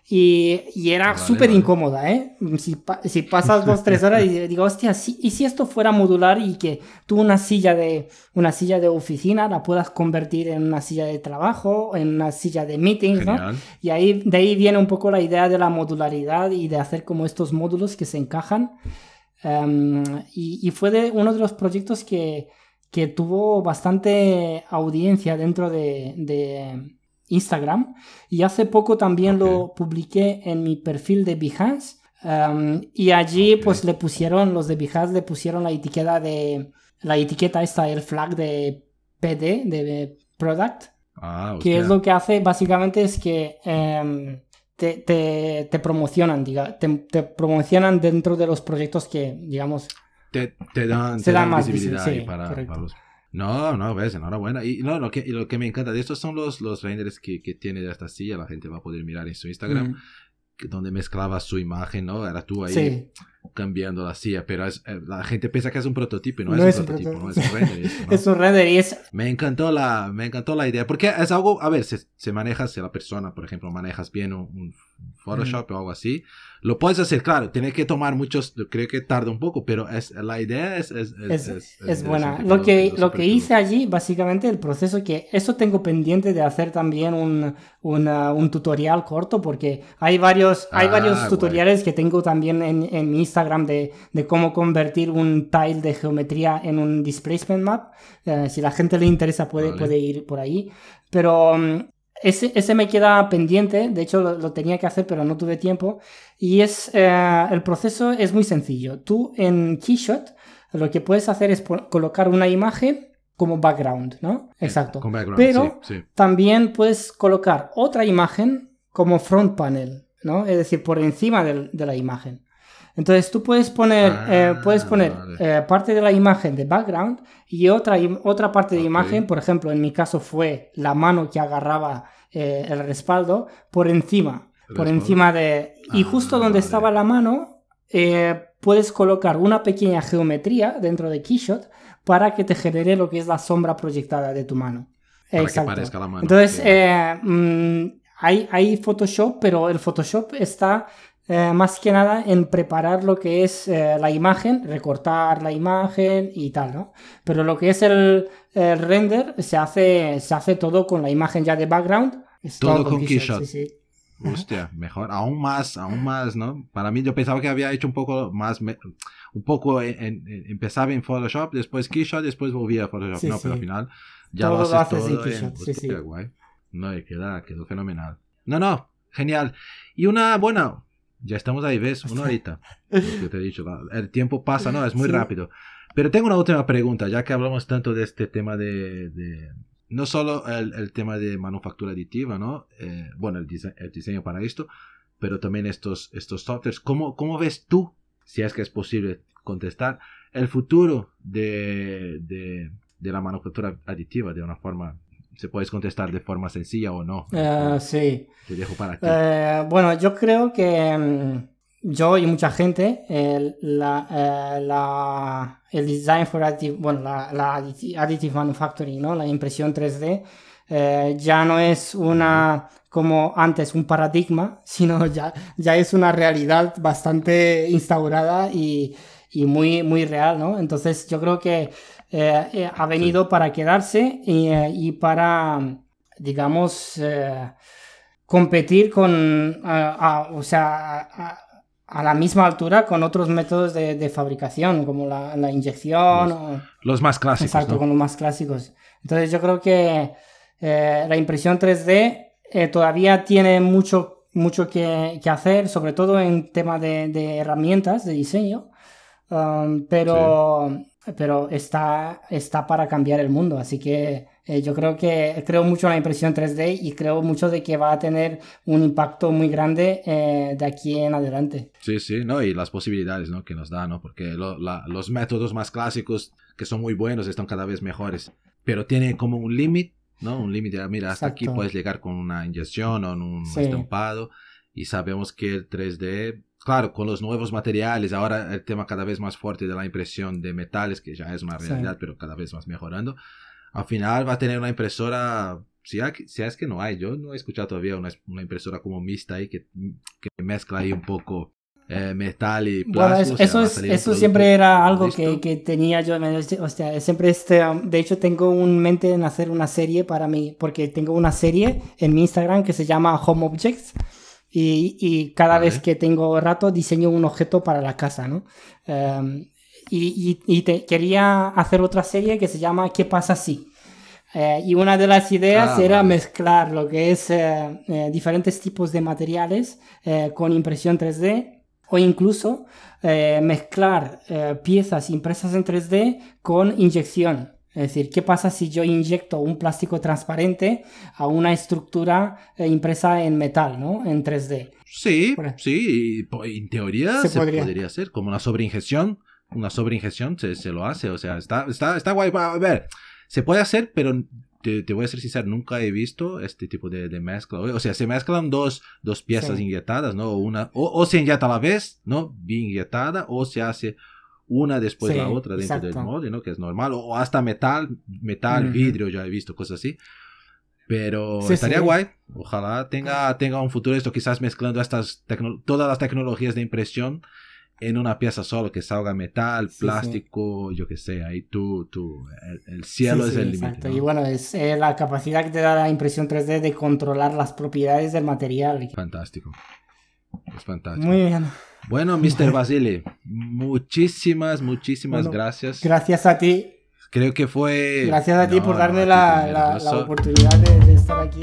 Y, y era Vale, súper vale. incómoda, ¿eh? Si, pa- si pasas dos, tres horas y digo, hostia, si- ¿y si esto fuera modular y que tú una silla de, una silla de oficina la puedas convertir en una silla de trabajo, en una silla de meetings, ¿no? Y ahí, de ahí viene un poco la idea de la modularidad y de hacer como estos módulos que se encajan. Em, y, y fue de uno de los proyectos que, que tuvo bastante audiencia dentro de, de Instagram. Y hace poco también lo publiqué en mi perfil de Behance. Y allí pues le pusieron, los de Behance le pusieron la etiqueta de, la etiqueta esta, el flag de PD, de Product. Ah, Que es lo que hace básicamente es que em, te, te- te promocionan, diga, te, te promocionan dentro de los proyectos que, digamos, te, te dan, Se dan más visibilidad sí, para, para los... No, no, ves, enhorabuena. Y no, lo que, y lo que me encanta de estos son los, los renders que, que tiene de esta silla. La gente va a poder mirar en su Instagram, mm, donde mezclaba su imagen, ¿no? Era tú ahí sí, cambiando la silla, pero es, eh, la gente piensa que es un prototipo y no, No es, es un un prototipo, no es prototipo. un render. esto, ¿no? es un render y es, Me encantó la, me encantó la idea, porque es algo, a ver, se, se maneja, si la persona, por ejemplo, manejas bien un, un Photoshop o algo así, lo puedes hacer, claro, tienes que tomar muchos, creo que tarda un poco, pero es, la idea es, es, es, es, buena. Lo que, lo que hice allí, básicamente, el proceso que, eso tengo pendiente de hacer también un, una- un tutorial corto, porque hay varios, hay Ah, varios guay. tutoriales que tengo también en, en mi Instagram de, de cómo convertir un tile de geometría en un displacement map. Eh, si la gente le interesa puede, Vale. puede ir por ahí. Pero mm, ese, ese me queda pendiente, de hecho lo, lo tenía que hacer pero no tuve tiempo. Y es, eh, el proceso es muy sencillo. Tú en Keyshot lo que puedes hacer es colocar una imagen como background, ¿no? Exacto. Background, Pero sí, sí. también puedes colocar otra imagen como front panel, ¿no? Es decir, por encima del- de la imagen. Entonces tú puedes poner, Ah, eh, puedes poner vale. eh, parte de la imagen de background y otra, otra parte de Ok. imagen, por ejemplo, en mi caso fue la mano que agarraba eh, el respaldo por encima, El por respaldo. encima de... Y Ah, justo donde vale. estaba la mano, puedes colocar una pequeña geometría dentro de Keyshot para que te genere lo que es la sombra proyectada de tu mano. Para que parezca la mano. Entonces, Sí. mm, hay, hay Photoshop, pero el Photoshop está eh, más que nada en preparar lo que es eh, la imagen, recortar la imagen y tal, ¿no? Pero lo que es el, el render se hace, se hace todo con la imagen ya de background. Es Todo con Keyshot, sí, sí. Hostia, mejor, aún más, aún más, ¿no? Para mí yo pensaba que había hecho un poco más, un poco, en, en- en- empezaba en Photoshop, después Keyshot, después volvía a Photoshop. Sí, no, pero al final ya Todo lo haces haces en todo Keyshot, sí, hostia, guay. No, y queda, quedó fenomenal. No, no, genial. Y una, buena, ya estamos ahí, ¿ves? Una horita. lo que te he dicho, el tiempo pasa, ¿no? Es muy Sí. rápido. Pero tengo una última pregunta, ya que hablamos tanto de este tema de, de, no solo el, el, tema de manufactura aditiva, ¿no? Eh, bueno, el, dise el, diseño para esto, pero también estos, estos softwares. ¿Cómo, ¿Cómo ves tú, si es que es posible contestar, el futuro de, de, de la manufactura aditiva de una forma se puedes contestar de forma sencilla o no. Uh, sí. Te dejo para ti. Uh, bueno, yo creo que um, yo y mucha gente, el, la, uh, la, el design for additive, bueno, la, la, additive manufacturing, ¿no? La impresión 3D, ya no es una, como antes, un paradigma, sino ya, ya es una realidad bastante instaurada y, y muy, muy real, ¿no? Entonces yo creo que eh, eh, ha venido sí. para quedarse y, eh, y, para, digamos, competir con, a, o sea, a, a, la misma altura con otros métodos de, de fabricación, como la, la inyección. Los, o, los, más clásicos. Exacto, ¿no? con los más clásicos. Entonces yo creo que la impresión 3D todavía tiene mucho, mucho que, que, hacer, sobre todo en tema de, de herramientas de diseño. Um, pero... Sí pero está, está para cambiar el mundo. Así que eh, yo creo que creo mucho en la impresión 3D y creo mucho de que va a tener un impacto muy grande eh, de aquí en adelante. Sí, sí, ¿no? y las posibilidades ¿no? que nos da, ¿no? porque lo, la, los métodos más clásicos que son muy buenos están cada vez mejores, pero tiene como un límite, ¿no? Un límite, ah, mira, hasta Exacto. aquí puedes llegar con una inyección o un sí. estampado y sabemos que el 3D claro, con los nuevos materiales, ahora el tema cada vez más fuerte de la impresión de metales, que ya es una realidad, sí. pero cada vez más mejorando, al final va a tener una impresora, si, hay, si es que no hay, yo no he escuchado todavía una, una impresora como mixta ahí que, que mezcla ahí un poco eh, metal y plástico. Bueno, eso, eso, es, eso siempre era algo que, que, tenía yo, o sea, siempre este, de hecho tengo un mente en hacer una serie para mí, porque tengo una serie en mi Instagram que se llama Home Objects y, y cada vez que tengo rato diseño un objeto para la casa, ¿no? Um, y, y, y te, quería hacer otra serie que se llama ¿Qué pasa si? Eh, y una de las ideas ah, era vale. mezclar lo que es eh, eh, diferentes tipos de materiales con impresión 3D o incluso mezclar piezas impresas en 3D con inyección. Es decir, ¿qué pasa si yo inyecto un plástico transparente a una estructura eh, impresa en metal, ¿no? En 3D. Sí, sí, en teoría se, se podría. podría. hacer como una sobreinyección. Una sobreinyección se, se lo hace, o sea, está, está, está guay. A ver, se puede hacer, pero te, te, voy a ser sincero, nunca he visto este tipo de, de mezcla. O sea, se mezclan dos, dos piezas sí. inyectadas, ¿no? Una, o, o, se inyecta a la vez, ¿no? Bien inyectada, o se hace una después sí, la otra dentro exacto. del molde, ¿no? Que es normal, o hasta metal, metal, uh -huh. vidrio, ya he visto cosas así. Pero sí, estaría sí. guay. Ojalá tenga, tenga un futuro esto, quizás mezclando estas todas las tecnologías de impresión en una pieza solo, que salga metal, plástico, yo qué sé, ahí tú, tú, el, el cielo es el límite. ¿no? Y bueno, es eh, la capacidad que te da la impresión 3D de controlar las propiedades del material. Fantástico. Es fantástico. Muy bien. Bueno, Mr. Basile, muchísimas, muchísimas bueno, gracias. Gracias a ti. Creo que fue... Gracias a ti por darme no, la, la, la, oportunidad de, de, estar aquí.